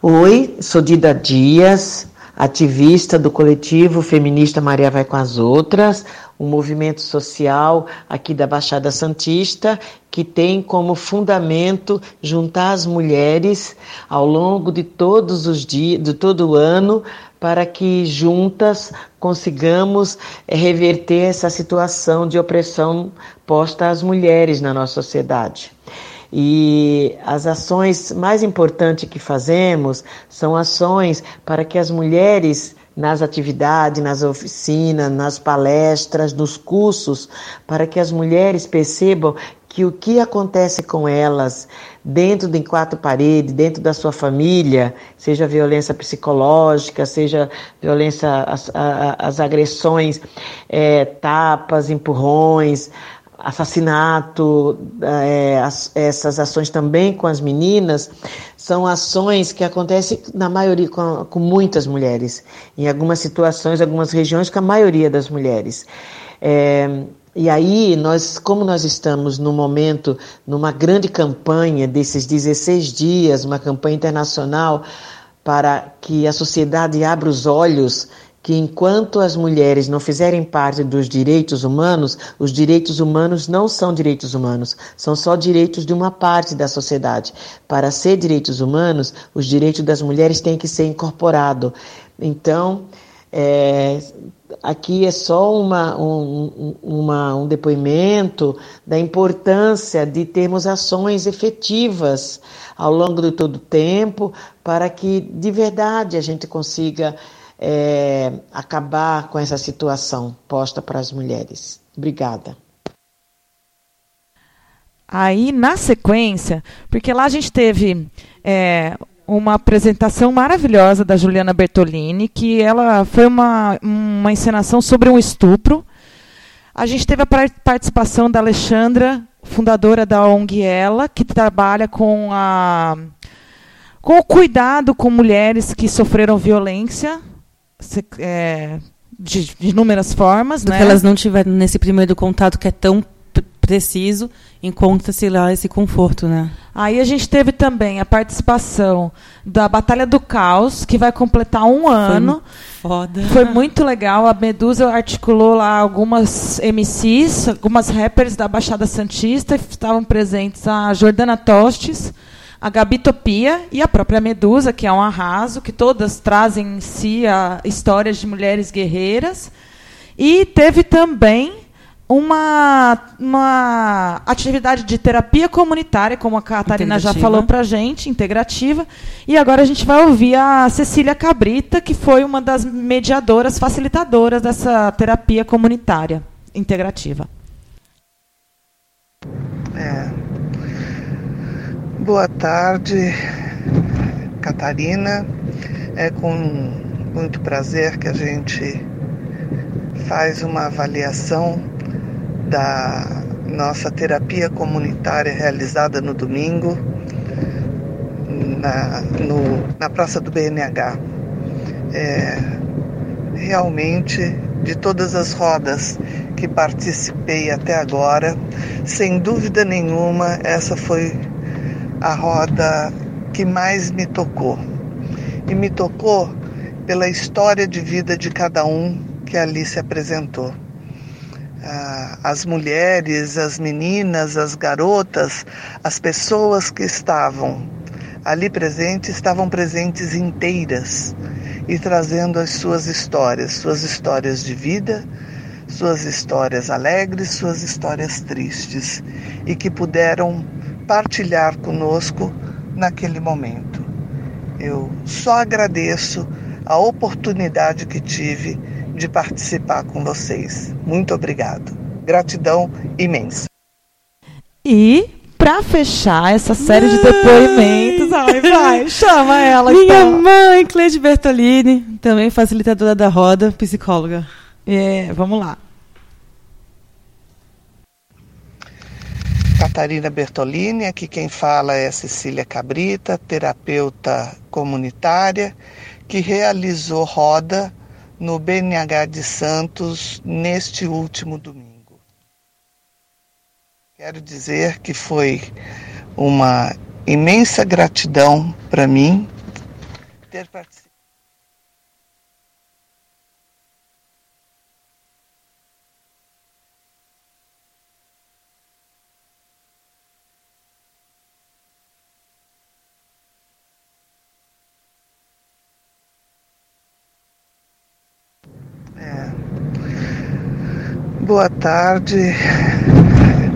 Oi, sou Dida Dias, ativista do coletivo feminista Maria Vai com as Outras, um movimento social aqui da Baixada Santista que tem como fundamento juntar as mulheres ao longo de todos os dias, de todo o ano, para que juntas consigamos reverter essa situação de opressão posta às mulheres na nossa sociedade. E as ações mais importantes que fazemos são ações para que as mulheres nas atividades, nas oficinas, nas palestras, nos cursos, para que as mulheres percebam que o que acontece com elas dentro de quatro paredes, dentro da sua família, seja violência psicológica, seja violência, as, as agressões, é, tapas, empurrões, assassinato, é, as, essas ações também com as meninas, são ações que acontecem na maioria com, com, muitas mulheres, em algumas situações, algumas regiões com a maioria das mulheres. É, e aí, nós, como nós estamos no momento, numa grande campanha desses 16 dias, uma campanha internacional para que a sociedade abra os olhos que enquanto as mulheres não fizerem parte dos direitos humanos, os direitos humanos não são direitos humanos, são só direitos de uma parte da sociedade. Para ser direitos humanos, os direitos das mulheres têm que ser incorporados. Então, é, aqui é só uma, um, uma, um depoimento da importância de termos ações efetivas ao longo de todo o tempo para que de verdade a gente consiga é, acabar com essa situação posta para as mulheres. Obrigada. Aí, na sequência, porque lá a gente teve é, uma apresentação maravilhosa da Juliana Bertolini, que ela foi uma, uma encenação sobre um estupro. A gente teve a participação da Alexandra, fundadora da ONG Ela, que trabalha com a com o cuidado com mulheres que sofreram violência é, de, de, inúmeras formas. Do né? que elas não tiveram nesse primeiro contato que é tão preciso, encontra-se lá esse conforto, né? Aí a gente teve também a participação da Batalha do Caos, que vai completar um ano. Foi foda. Foi muito legal. A Medusa articulou lá algumas MCs, algumas rappers da Baixada Santista, estavam presentes a Jordana Tostes, a Gabi Topia e a própria Medusa, que é um arraso, que todas trazem em si a histórias de mulheres guerreiras. E teve também uma, uma atividade de terapia comunitária, como a Catarina já falou para a gente, integrativa. E agora a gente vai ouvir a Cecília Cabrita, que foi uma das mediadoras, facilitadoras dessa terapia comunitária integrativa. É, Boa tarde, Catarina. É com muito prazer que a gente faz uma avaliação da nossa terapia comunitária realizada no domingo na, no, na Praça do BNH. É, realmente, de todas as rodas que participei até agora, sem dúvida nenhuma, essa foi a roda que mais me tocou. E me tocou pela história de vida de cada um que ali se apresentou. Ah, as mulheres, as meninas, as garotas, as pessoas que estavam ali presentes estavam presentes inteiras e trazendo as suas histórias, suas histórias de vida, suas histórias alegres, suas histórias tristes e que puderam partilhar conosco naquele momento. Eu só agradeço a oportunidade que tive de participar com vocês. Muito obrigado. Gratidão imensa. E pra fechar essa série de depoimentos, ai, vai, chama ela Minha então. mãe, Cleide Bertolini, também facilitadora da roda, psicóloga. É, vamos lá. Catarina Bertolini, aqui quem fala é Cecília Cabrita, terapeuta comunitária, que realizou roda no BNH de Santos neste último domingo. Quero dizer que foi uma imensa gratidão para mim ter participado. Boa tarde,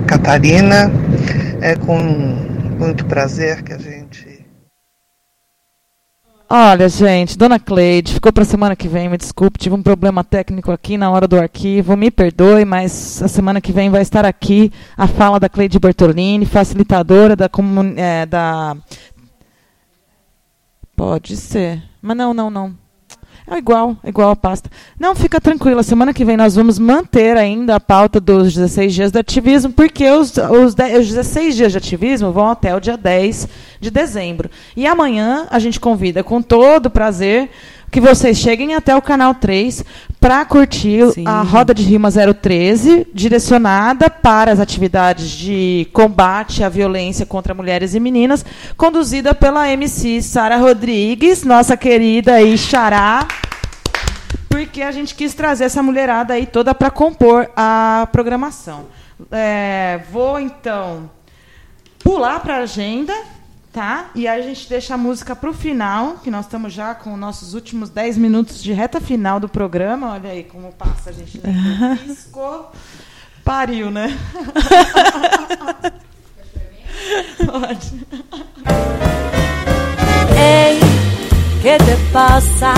Catarina. É com muito prazer que a gente. Olha, gente, Dona Cleide, ficou pra semana que vem, me desculpe, tive um problema técnico aqui na hora do arquivo, me perdoe, mas a semana que vem vai estar aqui a fala da Cleide Bertolini, facilitadora da, é, da... Pode ser, mas não, não, não. É igual, igual a pasta. Não, fica tranquila. Semana que vem nós vamos manter ainda a pauta dos 16 dias do ativismo, porque os, os, 10 os 16 dias de ativismo vão até o dia 10 de dezembro. E amanhã a gente convida com todo prazer que vocês cheguem até o canal 3 para curtir Sim. a Roda de Rima 013, direcionada para as atividades de combate à violência contra mulheres e meninas, conduzida pela MC Sara Rodrigues, nossa querida aí Xará. Porque a gente quis trazer essa mulherada aí toda para compor a programação. É, vou então pular para a agenda, tá? E aí a gente deixa a música para o final, que nós estamos já com nossos últimos 10 minutos de reta final do programa. Olha aí como passa, a gente nem piscou. Pariu, né? Pode. Ey, ¿qué te pasa?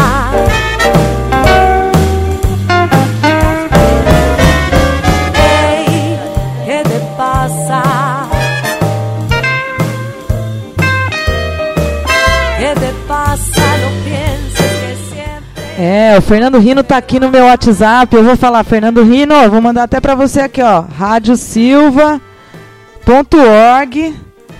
É, o Fernando Rino tá aqui no meu WhatsApp. Eu vou falar, Fernando Rino, vou mandar até para você aqui, ó, radiosilva.org,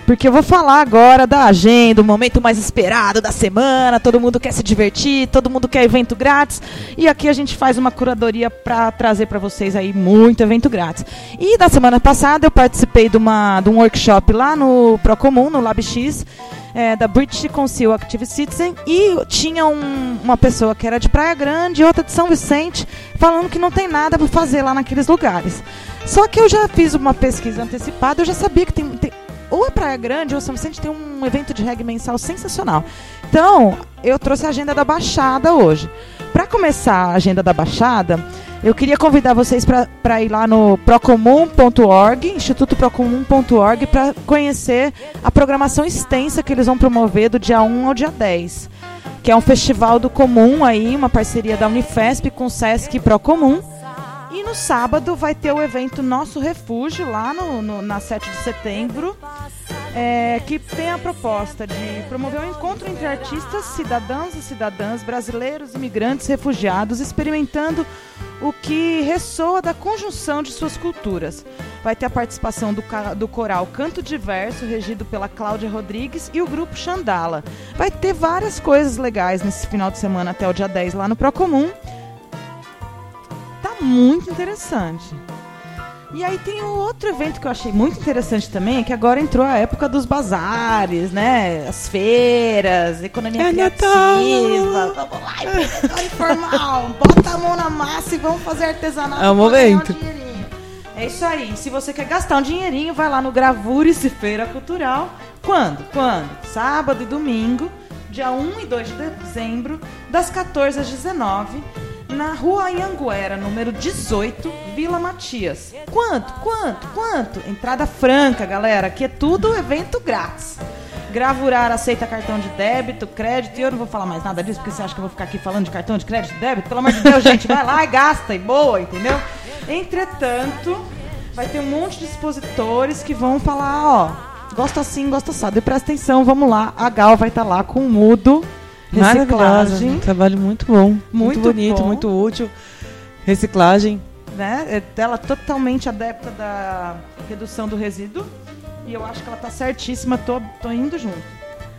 porque eu vou falar agora da agenda, o momento mais esperado da semana. Todo mundo quer se divertir, todo mundo quer evento grátis, e aqui a gente faz uma curadoria para trazer para vocês aí muito evento grátis. E da semana passada eu participei de, uma, de um workshop lá no Procomum, no LabX, é, da British Council Active Citizen e tinha um- uma pessoa que era de Praia Grande e outra de São Vicente falando que não tem nada para fazer lá naqueles lugares. Só que eu já fiz uma pesquisa antecipada, eu já sabia que tem, tem- ou é Praia Grande ou São Vicente tem um evento de reggae mensal sensacional. Então, eu trouxe a agenda da Baixada hoje. Para começar a agenda da Baixada, eu queria convidar vocês para ir lá no procomum.org, institutoprocomum.org, para conhecer a programação extensa que eles vão promover do dia 1 ao dia 10, que é um festival do comum aí, uma parceria da Unifesp com o Sesc Procomum. E no sábado vai ter o evento Nosso Refúgio, lá no, no- na 7 de setembro, é, que tem a proposta de promover um encontro entre artistas, cidadãos e cidadãs, brasileiros, imigrantes, refugiados, experimentando o que ressoa da conjunção de suas culturas. Vai ter a participação do, do coral Canto Diverso, regido pela Cláudia Rodrigues, e o grupo Xandala. Vai ter várias coisas legais nesse final de semana até o dia 10 lá no Procomum. Tá muito interessante. E aí tem um outro evento que eu achei muito interessante também, é que agora entrou a época dos bazares, né? As feiras, economia É criativa. Vamos lá, empreendedor informal. Bota a mão na massa e vamos fazer artesanato. É o um momento. É isso aí. Se você quer gastar um dinheirinho, vai lá no Gravures e Feira Cultural. Quando? Quando? Sábado e domingo, dia 1 e 2 de dezembro, das 14 às 19 na Rua Anhanguera, número 18, Vila Matias. Quanto? Quanto? Quanto? Entrada franca, galera. Aqui é tudo evento grátis. Gravurar aceita cartão de débito, crédito. E eu não vou falar mais nada disso, porque você acha que eu vou ficar aqui falando de cartão de crédito e débito? Pelo amor de Deus, gente, vai lá e gasta e boa, entendeu? Entretanto, vai ter um monte de expositores que vão falar, ó, gosta assim, gosta assado. E presta atenção, vamos lá. A Gal vai estar lá com o mudo. Reciclagem. Um trabalho muito bom. Muito, Muito bonito, bom. muito útil. Reciclagem. né? É Ela totalmente adepta da redução do resíduo. E eu acho que ela tá certíssima, tô, tô indo junto.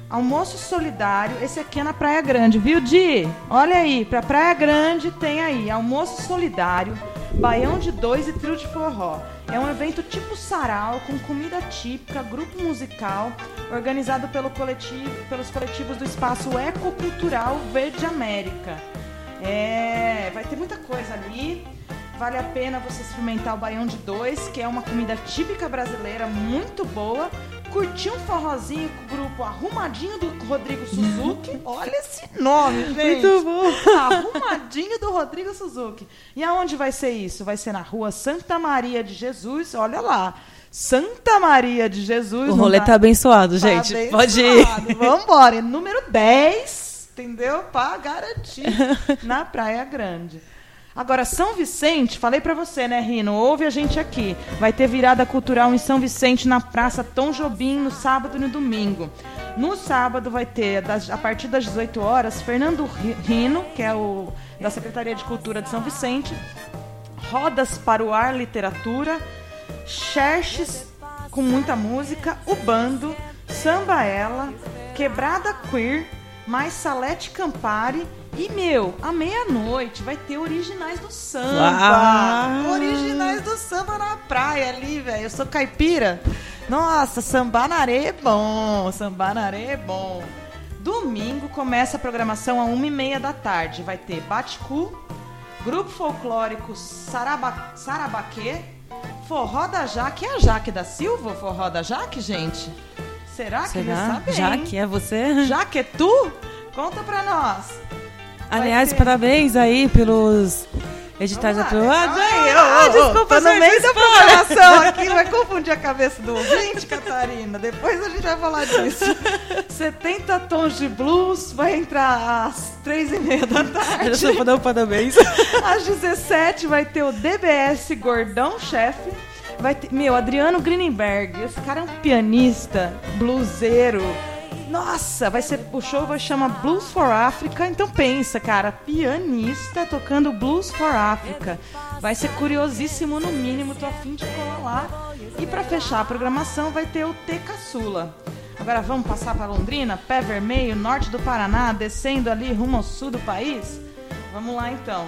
Almoço solidário, esse aqui é na Praia Grande, viu, Di? Olha aí, pra Praia Grande tem aí almoço solidário, baião de dois e trio de forró. É um evento tipo sarau, com comida típica, grupo musical, organizado pelo coletivo, pelos coletivos do espaço ecocultural Verde América. É, vai ter muita coisa ali. Vale a pena você experimentar o baião de dois, que é uma comida típica brasileira muito boa. Curtir um forrozinho com o grupo Arrumadinho do Rodrigo Suzuki. Olha esse nome, gente. Muito bom. Arrumadinho do Rodrigo Suzuki. E aonde vai ser isso? Vai ser na rua Santa Maria de Jesus. Olha lá. Santa Maria de Jesus. O rolê tá abençoado, Tá gente. Pode ir. abençoado. Vambora. É número 10, entendeu? Pra garantir na Praia Grande. Agora, São Vicente, falei pra você, né, Rino? Ouve a gente aqui. Vai ter virada cultural em São Vicente, na Praça Tom Jobim, no sábado e no domingo. No sábado vai ter, a partir das 18 horas, Fernando Ri- Rino, que é o da Secretaria de Cultura de São Vicente, Rodas para o Ar Literatura, Xerxes com muita música, o bando, Samba Ela, Quebrada Queer, mais Salete Campari e, meu, à meia-noite vai ter originais do samba. Uau! Originais do samba na praia ali, velho. Eu sou caipira. Nossa, sambar na areia é bom. Sambar na areia é bom. Domingo começa a programação a uma e meia da tarde. Vai ter Baticu, Grupo Folclórico Saraba, Sarabaquê, Forró da Jaque. É a Jaque da Silva, Forró da Jaque, gente? Será que ele Será? sabe? Já que é você? Jaque é tu? Conta pra nós. Aliás, ter. parabéns aí pelos editais aprovados. Ai, Ah, ô, ô, desculpa, tô no meio da programação aqui, vai confundir a cabeça do ouvinte, Catarina. Depois a gente vai falar disso. 70 tons de blues vai entrar às três e meia da Eu tarde. só vou dar um parabéns. Às 17 vai ter o DBS Gordão Chefe. Vai ter, meu, Adriano Greenberg. Esse cara é um pianista, bluseiro. Nossa, vai ser o show vai chamar Blues for Africa. Então pensa, cara, pianista tocando Blues for Africa. Vai ser curiosíssimo no mínimo, tô afim de colar lá. E pra fechar a programação vai ter o T Caçula. Agora vamos passar para Londrina, pé vermelho, norte do Paraná, descendo ali rumo ao sul do país. Vamos lá então.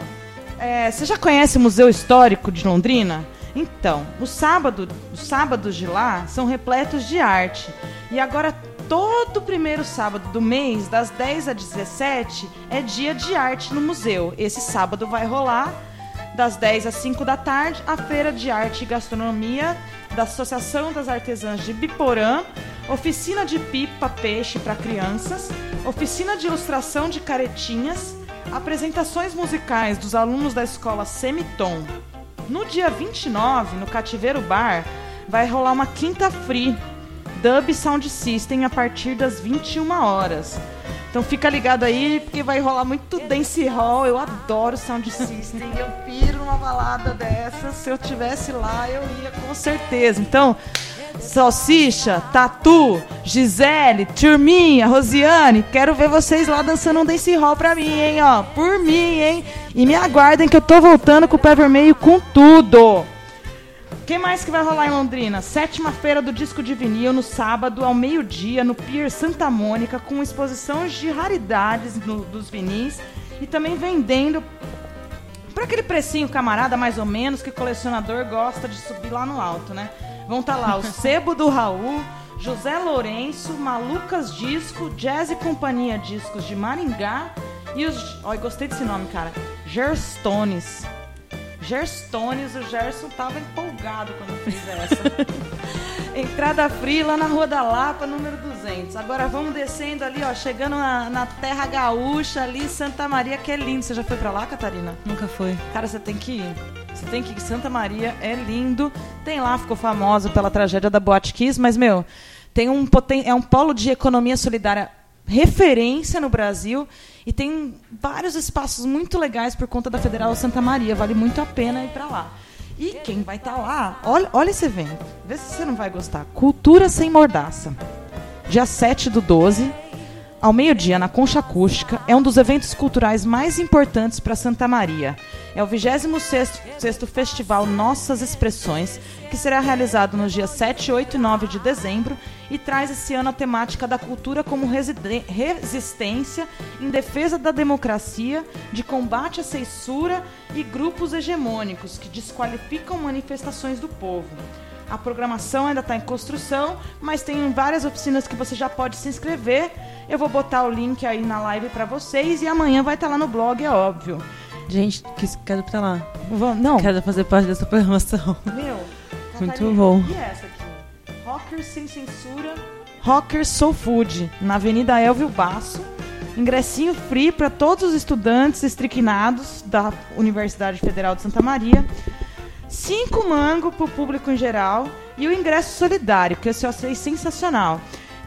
É, você já conhece o Museu Histórico de Londrina? Então, o sábado, os sábados de lá são repletos de arte. E agora, todo primeiro sábado do mês, das 10 às 17, é dia de arte no museu. Esse sábado vai rolar, das 10 às 5 da tarde, a Feira de Arte e Gastronomia da Associação das Artesãs de Biporã, oficina de pipa, peixe para crianças, oficina de ilustração de caretinhas, apresentações musicais dos alunos da escola Semitom. No dia 29, no Cativeiro Bar, vai rolar uma quinta free Dub Sound System a partir das 21 horas. Então fica ligado aí, porque vai rolar muito dance hall. Eu adoro Sound System. eu piro numa balada dessas. Se eu tivesse lá, eu ia com certeza. Então, Salsicha, Tatu, Gisele, Turminha, Rosiane, quero ver vocês lá dançando um dance hall pra mim, hein, ó. Por mim, hein. E me aguardem que eu tô voltando com o pé vermelho com tudo. Quem mais que vai rolar em Londrina? Sétima feira do disco de vinil no sábado ao meio-dia no Pier Santa Mônica com exposições de raridades no- dos vinis e também vendendo por aquele precinho camarada mais ou menos que o colecionador gosta de subir lá no alto, né? Vão estar lá o Sebo do Raul, José Lourenço, Malucas Disco, Jazz e Companhia Discos de Maringá e os... Olha, gostei desse nome, cara. Gerstones. Gerstones, o Gerson tava empolgado quando fez essa. Entrada fria lá na Rua da Lapa, número 200. Agora vamos descendo ali, ó, chegando na, na Terra Gaúcha, ali, Santa Maria, que é lindo. Você já foi pra lá, Catarina? Nunca foi. Cara, você tem que ir. Você tem que ir. Santa Maria é lindo. Tem lá, ficou famosa pela tragédia da Boate Kiss, mas, meu, tem um, poten- é um polo de economia solidária referência no Brasil e tem vários espaços muito legais por conta da Federal Santa Maria. Vale muito a pena ir para lá. E quem vai estar lá, olha, olha esse evento. Vê se você não vai gostar. Cultura Sem Mordaça. Dia 7 do 12, ao meio-dia, na Concha Acústica, é um dos eventos culturais mais importantes para Santa Maria. É o 26º Festival Nossas Expressões, que será realizado nos dias 7, 8 e 9 de dezembro e traz esse ano a temática da cultura como resistência em defesa da democracia, de combate à censura e grupos hegemônicos que desqualificam manifestações do povo. A programação ainda está em construção, mas tem várias oficinas que você já pode se inscrever. Eu vou botar o link aí na live para vocês e amanhã vai estar lá no blog, é óbvio. Gente, quis- quero pra lá. Vamos, não, Quero fazer parte dessa programação. meu. Muito Catarina, bom. E essa aqui? Rockers sem censura, Rockers Soul Food, na Avenida Elvio Basso. Ingressinho free para todos os estudantes estriquinados da Universidade Federal de Santa Maria. Cinco mango para o público em geral e o ingresso solidário, que eu achei sensacional.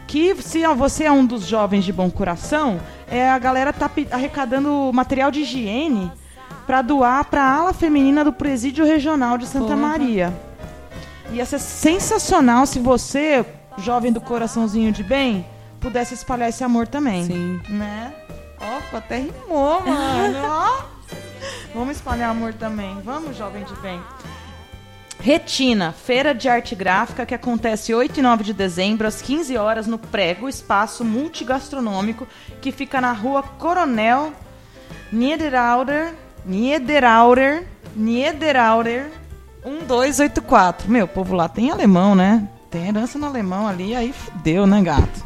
Que se você é um dos jovens de bom coração, é, a galera tá arrecadando material de higiene para doar para a ala feminina do Presídio Regional de Santa Porra. Maria. Ia ser sensacional se você, jovem do coraçãozinho de bem, pudesse espalhar esse amor também. Sim. Né? Ó, até rimou, mano. Ó. Vamos espalhar amor também. Vamos, jovem de bem. Retina, Feira de Arte Gráfica, que acontece 8 e 9 de dezembro, às 15 horas, no Prego, espaço multigastronômico, que fica na rua Coronel Niederauer, Niederauer, Niederauer, 1284. Meu, o povo lá tem alemão, né? Tem herança no alemão ali, aí fudeu, né, gato?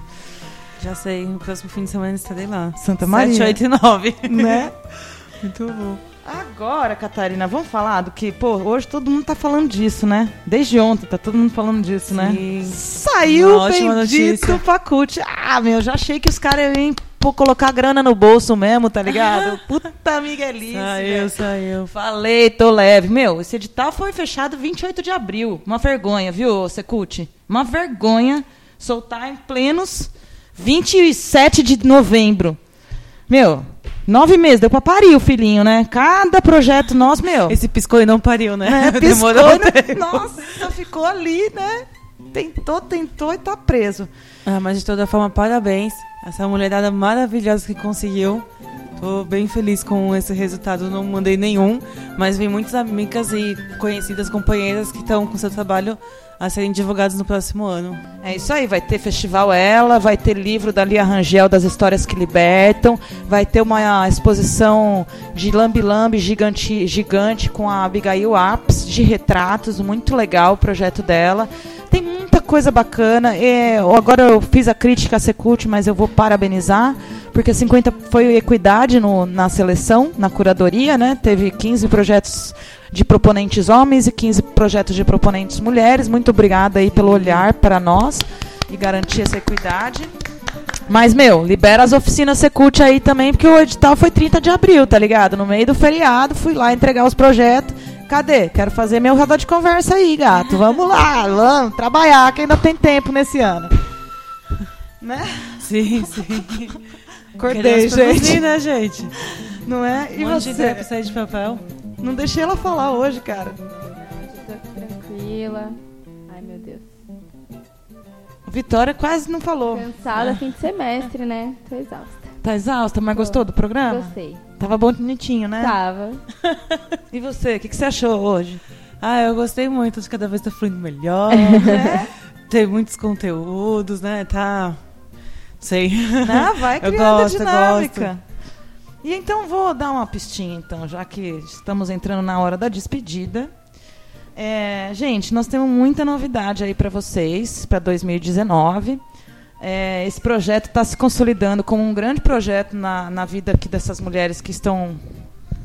Já sei, no próximo fim de semana estarei lá. Santa Maria. 7, 8 e 9. Né? Muito bom. Agora, Catarina, vamos falar do que, pô, hoje todo mundo tá falando disso, né? Desde ontem tá todo mundo falando disso, né? Sim. Saiu Uma o bendito. Facult. Ah, meu, já achei que os caras iam pô, colocar grana no bolso mesmo, tá ligado? Puta miguelice, Saiu, velho. saiu. Falei, tô leve. Meu, esse edital foi fechado 28 de abril. Uma vergonha, viu, Secult? Uma vergonha soltar em plenos 27 de novembro. Meu, nove meses, deu pra parir o filhinho, né? Cada projeto nosso, meu. Esse piscou e não pariu, né? É, piscou, Demorou né? tempo. Nossa, ficou ali, né? Tentou, tentou e tá preso. Ah, mas de toda forma, parabéns. Essa mulherada maravilhosa que conseguiu. Tô bem feliz com esse resultado. Não mandei nenhum, mas vi muitas amigas e conhecidas companheiras que estão com seu trabalho a serem divulgados no próximo ano. É isso aí, vai ter Festival Ela, vai ter livro da Lia Rangel das Histórias que Libertam, vai ter uma exposição de Lambi Lambi gigante, gigante com a Abigail Apps, de retratos, muito legal o projeto dela. Tem muita coisa bacana. É, agora eu fiz a crítica a Secult, mas eu vou parabenizar, porque 50 foi equidade no- na seleção, na curadoria, né? Teve 15 projetos de proponentes homens e 15 projetos de proponentes mulheres. Muito obrigada aí pelo olhar para nós e garantir essa equidade. Mas, meu, libera as oficinas Secult aí também, porque o edital foi 30 de abril, tá ligado? No meio do feriado, fui lá entregar os projetos. Cadê? Quero fazer meu roda de conversa aí, gato. Vamos lá, vamos trabalhar, que ainda tem tempo nesse ano. Né? Sim, sim. Acordei, produzir, gente. né, gente? Não é? E Um monte de ideia você? sair de papel. Não deixei ela falar hoje, cara. Tô tranquila. Ai, meu Deus. Vitória quase não falou. Cansada, fim de semestre, né? Tô exausta. Tá exausta, mas gostou do programa? Gostei. Tava bom bonitinho, né? Tava. E você, o que, que você achou hoje? Ah, eu gostei muito. Acho que cada vez tá fluindo melhor. É. Tem muitos conteúdos, né? Tá. Sei. Ah, vai Eu criando gosto, eu a dinâmica. E então vou dar uma pistinha, então, já que estamos entrando na hora da despedida. É, gente, nós temos muita novidade aí para vocês para 2019. É, esse projeto está se consolidando como um grande projeto na, na vida aqui dessas mulheres que estão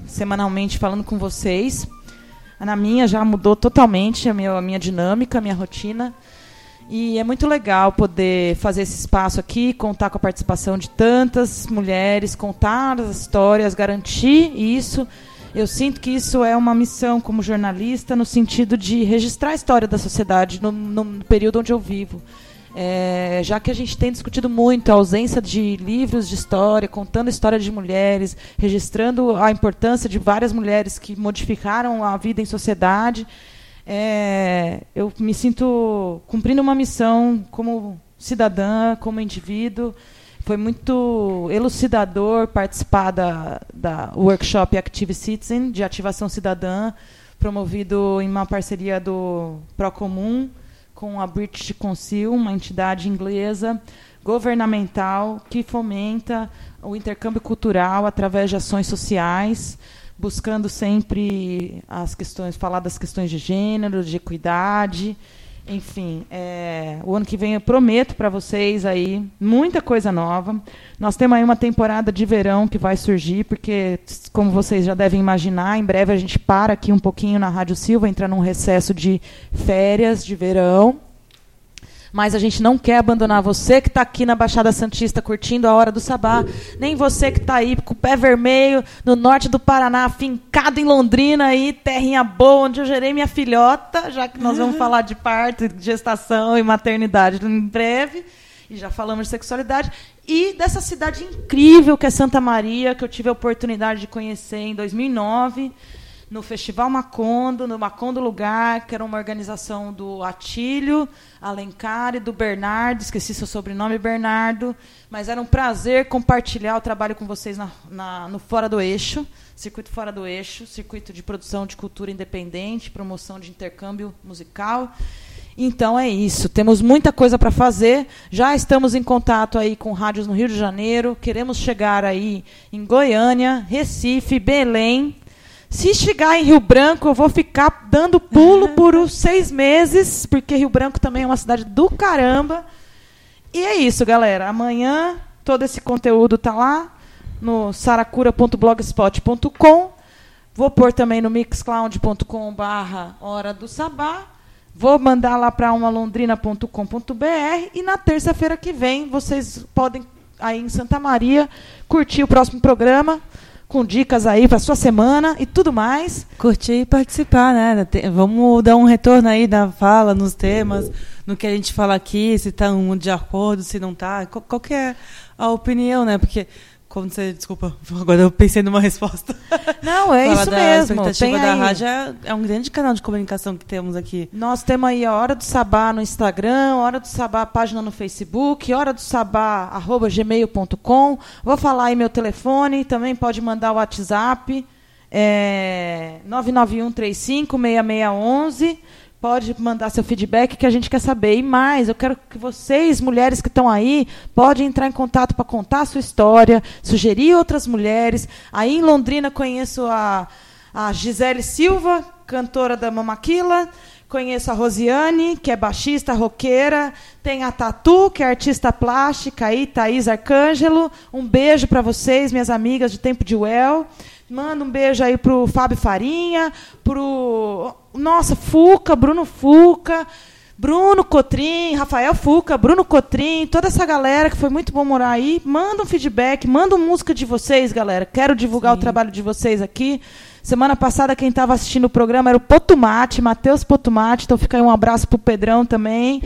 semanalmente falando com vocês. Na minha já mudou totalmente a minha, a minha dinâmica, a minha rotina. E é muito legal poder fazer esse espaço aqui, contar com a participação de tantas mulheres, contar as histórias, garantir isso. Eu sinto que isso é uma missão como jornalista, no sentido de registrar a história da sociedade no, no período onde eu vivo. É, já que a gente tem discutido muito a ausência de livros de história, contando a história de mulheres, registrando a importância de várias mulheres que modificaram a vida em sociedade, é, eu me sinto cumprindo uma missão como cidadã, como indivíduo. Foi muito elucidador participar da, da workshop Active Citizen, de ativação cidadã, promovido em uma parceria do Procomum com a British Council, uma entidade inglesa governamental que fomenta o intercâmbio cultural através de ações sociais, buscando sempre as questões, falar das questões de gênero, de equidade, enfim, é, o ano que vem eu prometo para vocês aí muita coisa nova. Nós temos aí uma temporada de verão que vai surgir, porque, como vocês já devem imaginar, em breve a gente para aqui um pouquinho na Rádio Silva, entra num recesso de férias de verão mas a gente não quer abandonar você que está aqui na Baixada Santista curtindo a Hora do Sabá, nem você que está aí com o pé vermelho no norte do Paraná, fincado em Londrina, aí, terrinha boa, onde eu gerei minha filhota, já que nós vamos falar de parto, gestação e maternidade em breve, e já falamos de sexualidade, e dessa cidade incrível que é Santa Maria, que eu tive a oportunidade de conhecer em 2009 no Festival Macondo, no Macondo Lugar, que era uma organização do Atílio, Alencar e do Bernardo, esqueci seu sobrenome, Bernardo, mas era um prazer compartilhar o trabalho com vocês na, na, no Fora do Eixo, Circuito Fora do Eixo, circuito de produção de cultura independente, promoção de intercâmbio musical. Então é isso, temos muita coisa para fazer. Já estamos em contato aí com rádios no Rio de Janeiro, queremos chegar aí em Goiânia, Recife, Belém, se chegar em Rio Branco, eu vou ficar dando pulo por uns seis meses, porque Rio Branco também é uma cidade do caramba. E é isso, galera. Amanhã todo esse conteúdo tá lá no saracura.blogspot.com. Vou pôr também no mixcloud.com barra Hora do Sabá. Vou mandar lá para umalondrina.com.br e na terça-feira que vem vocês podem aí em Santa Maria curtir o próximo programa com dicas aí para sua semana e tudo mais. Curtir e participar, né? Vamos dar um retorno aí da fala, nos temas, no que a gente fala aqui, se está um de acordo, se não está. Qual, que é a opinião, né? Porque quando você. Desculpa, agora eu pensei numa resposta. Não, é isso da mesmo. expectativa Tem da aí. rádio é, é um grande canal de comunicação que temos aqui. Nós temos aí a Hora do Sabá no Instagram, Hora do Sabá página no Facebook, Hora do Sabá arroba gmail.com. Vou falar aí meu telefone, também pode mandar o WhatsApp, é 991356611. Pode mandar seu feedback que a gente quer saber. E mais, eu quero que vocês, mulheres que estão aí, podem entrar em contato para contar a sua história, sugerir outras mulheres. Aí em Londrina conheço a, a Gisele Silva, cantora da Mamaquila. Conheço a Rosiane, que é baixista, roqueira. Tem a Tatu, que é artista plástica, aí, Thaís Arcângelo. Um beijo para vocês, minhas amigas de Tempo de Well. Manda um beijo aí pro Fábio Farinha, pro. Nossa, Fuca, Bruno Fuca, Bruno Cotrim, Rafael Fuca, Bruno Cotrim, toda essa galera que foi muito bom morar aí. Manda um feedback, manda música de vocês, galera. Quero divulgar o trabalho de vocês aqui. Semana passada, quem estava assistindo o programa era o Potumate, Matheus Potumate. Então fica aí um abraço pro Pedrão também.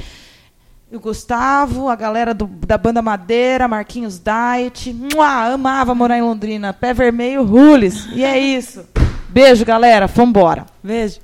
O Gustavo, a galera do- da banda Madeira, Marquinhos Diet. Mua, amava morar em Londrina. Pé vermelho, Rules. E é isso. Beijo, galera. Vambora. Beijo.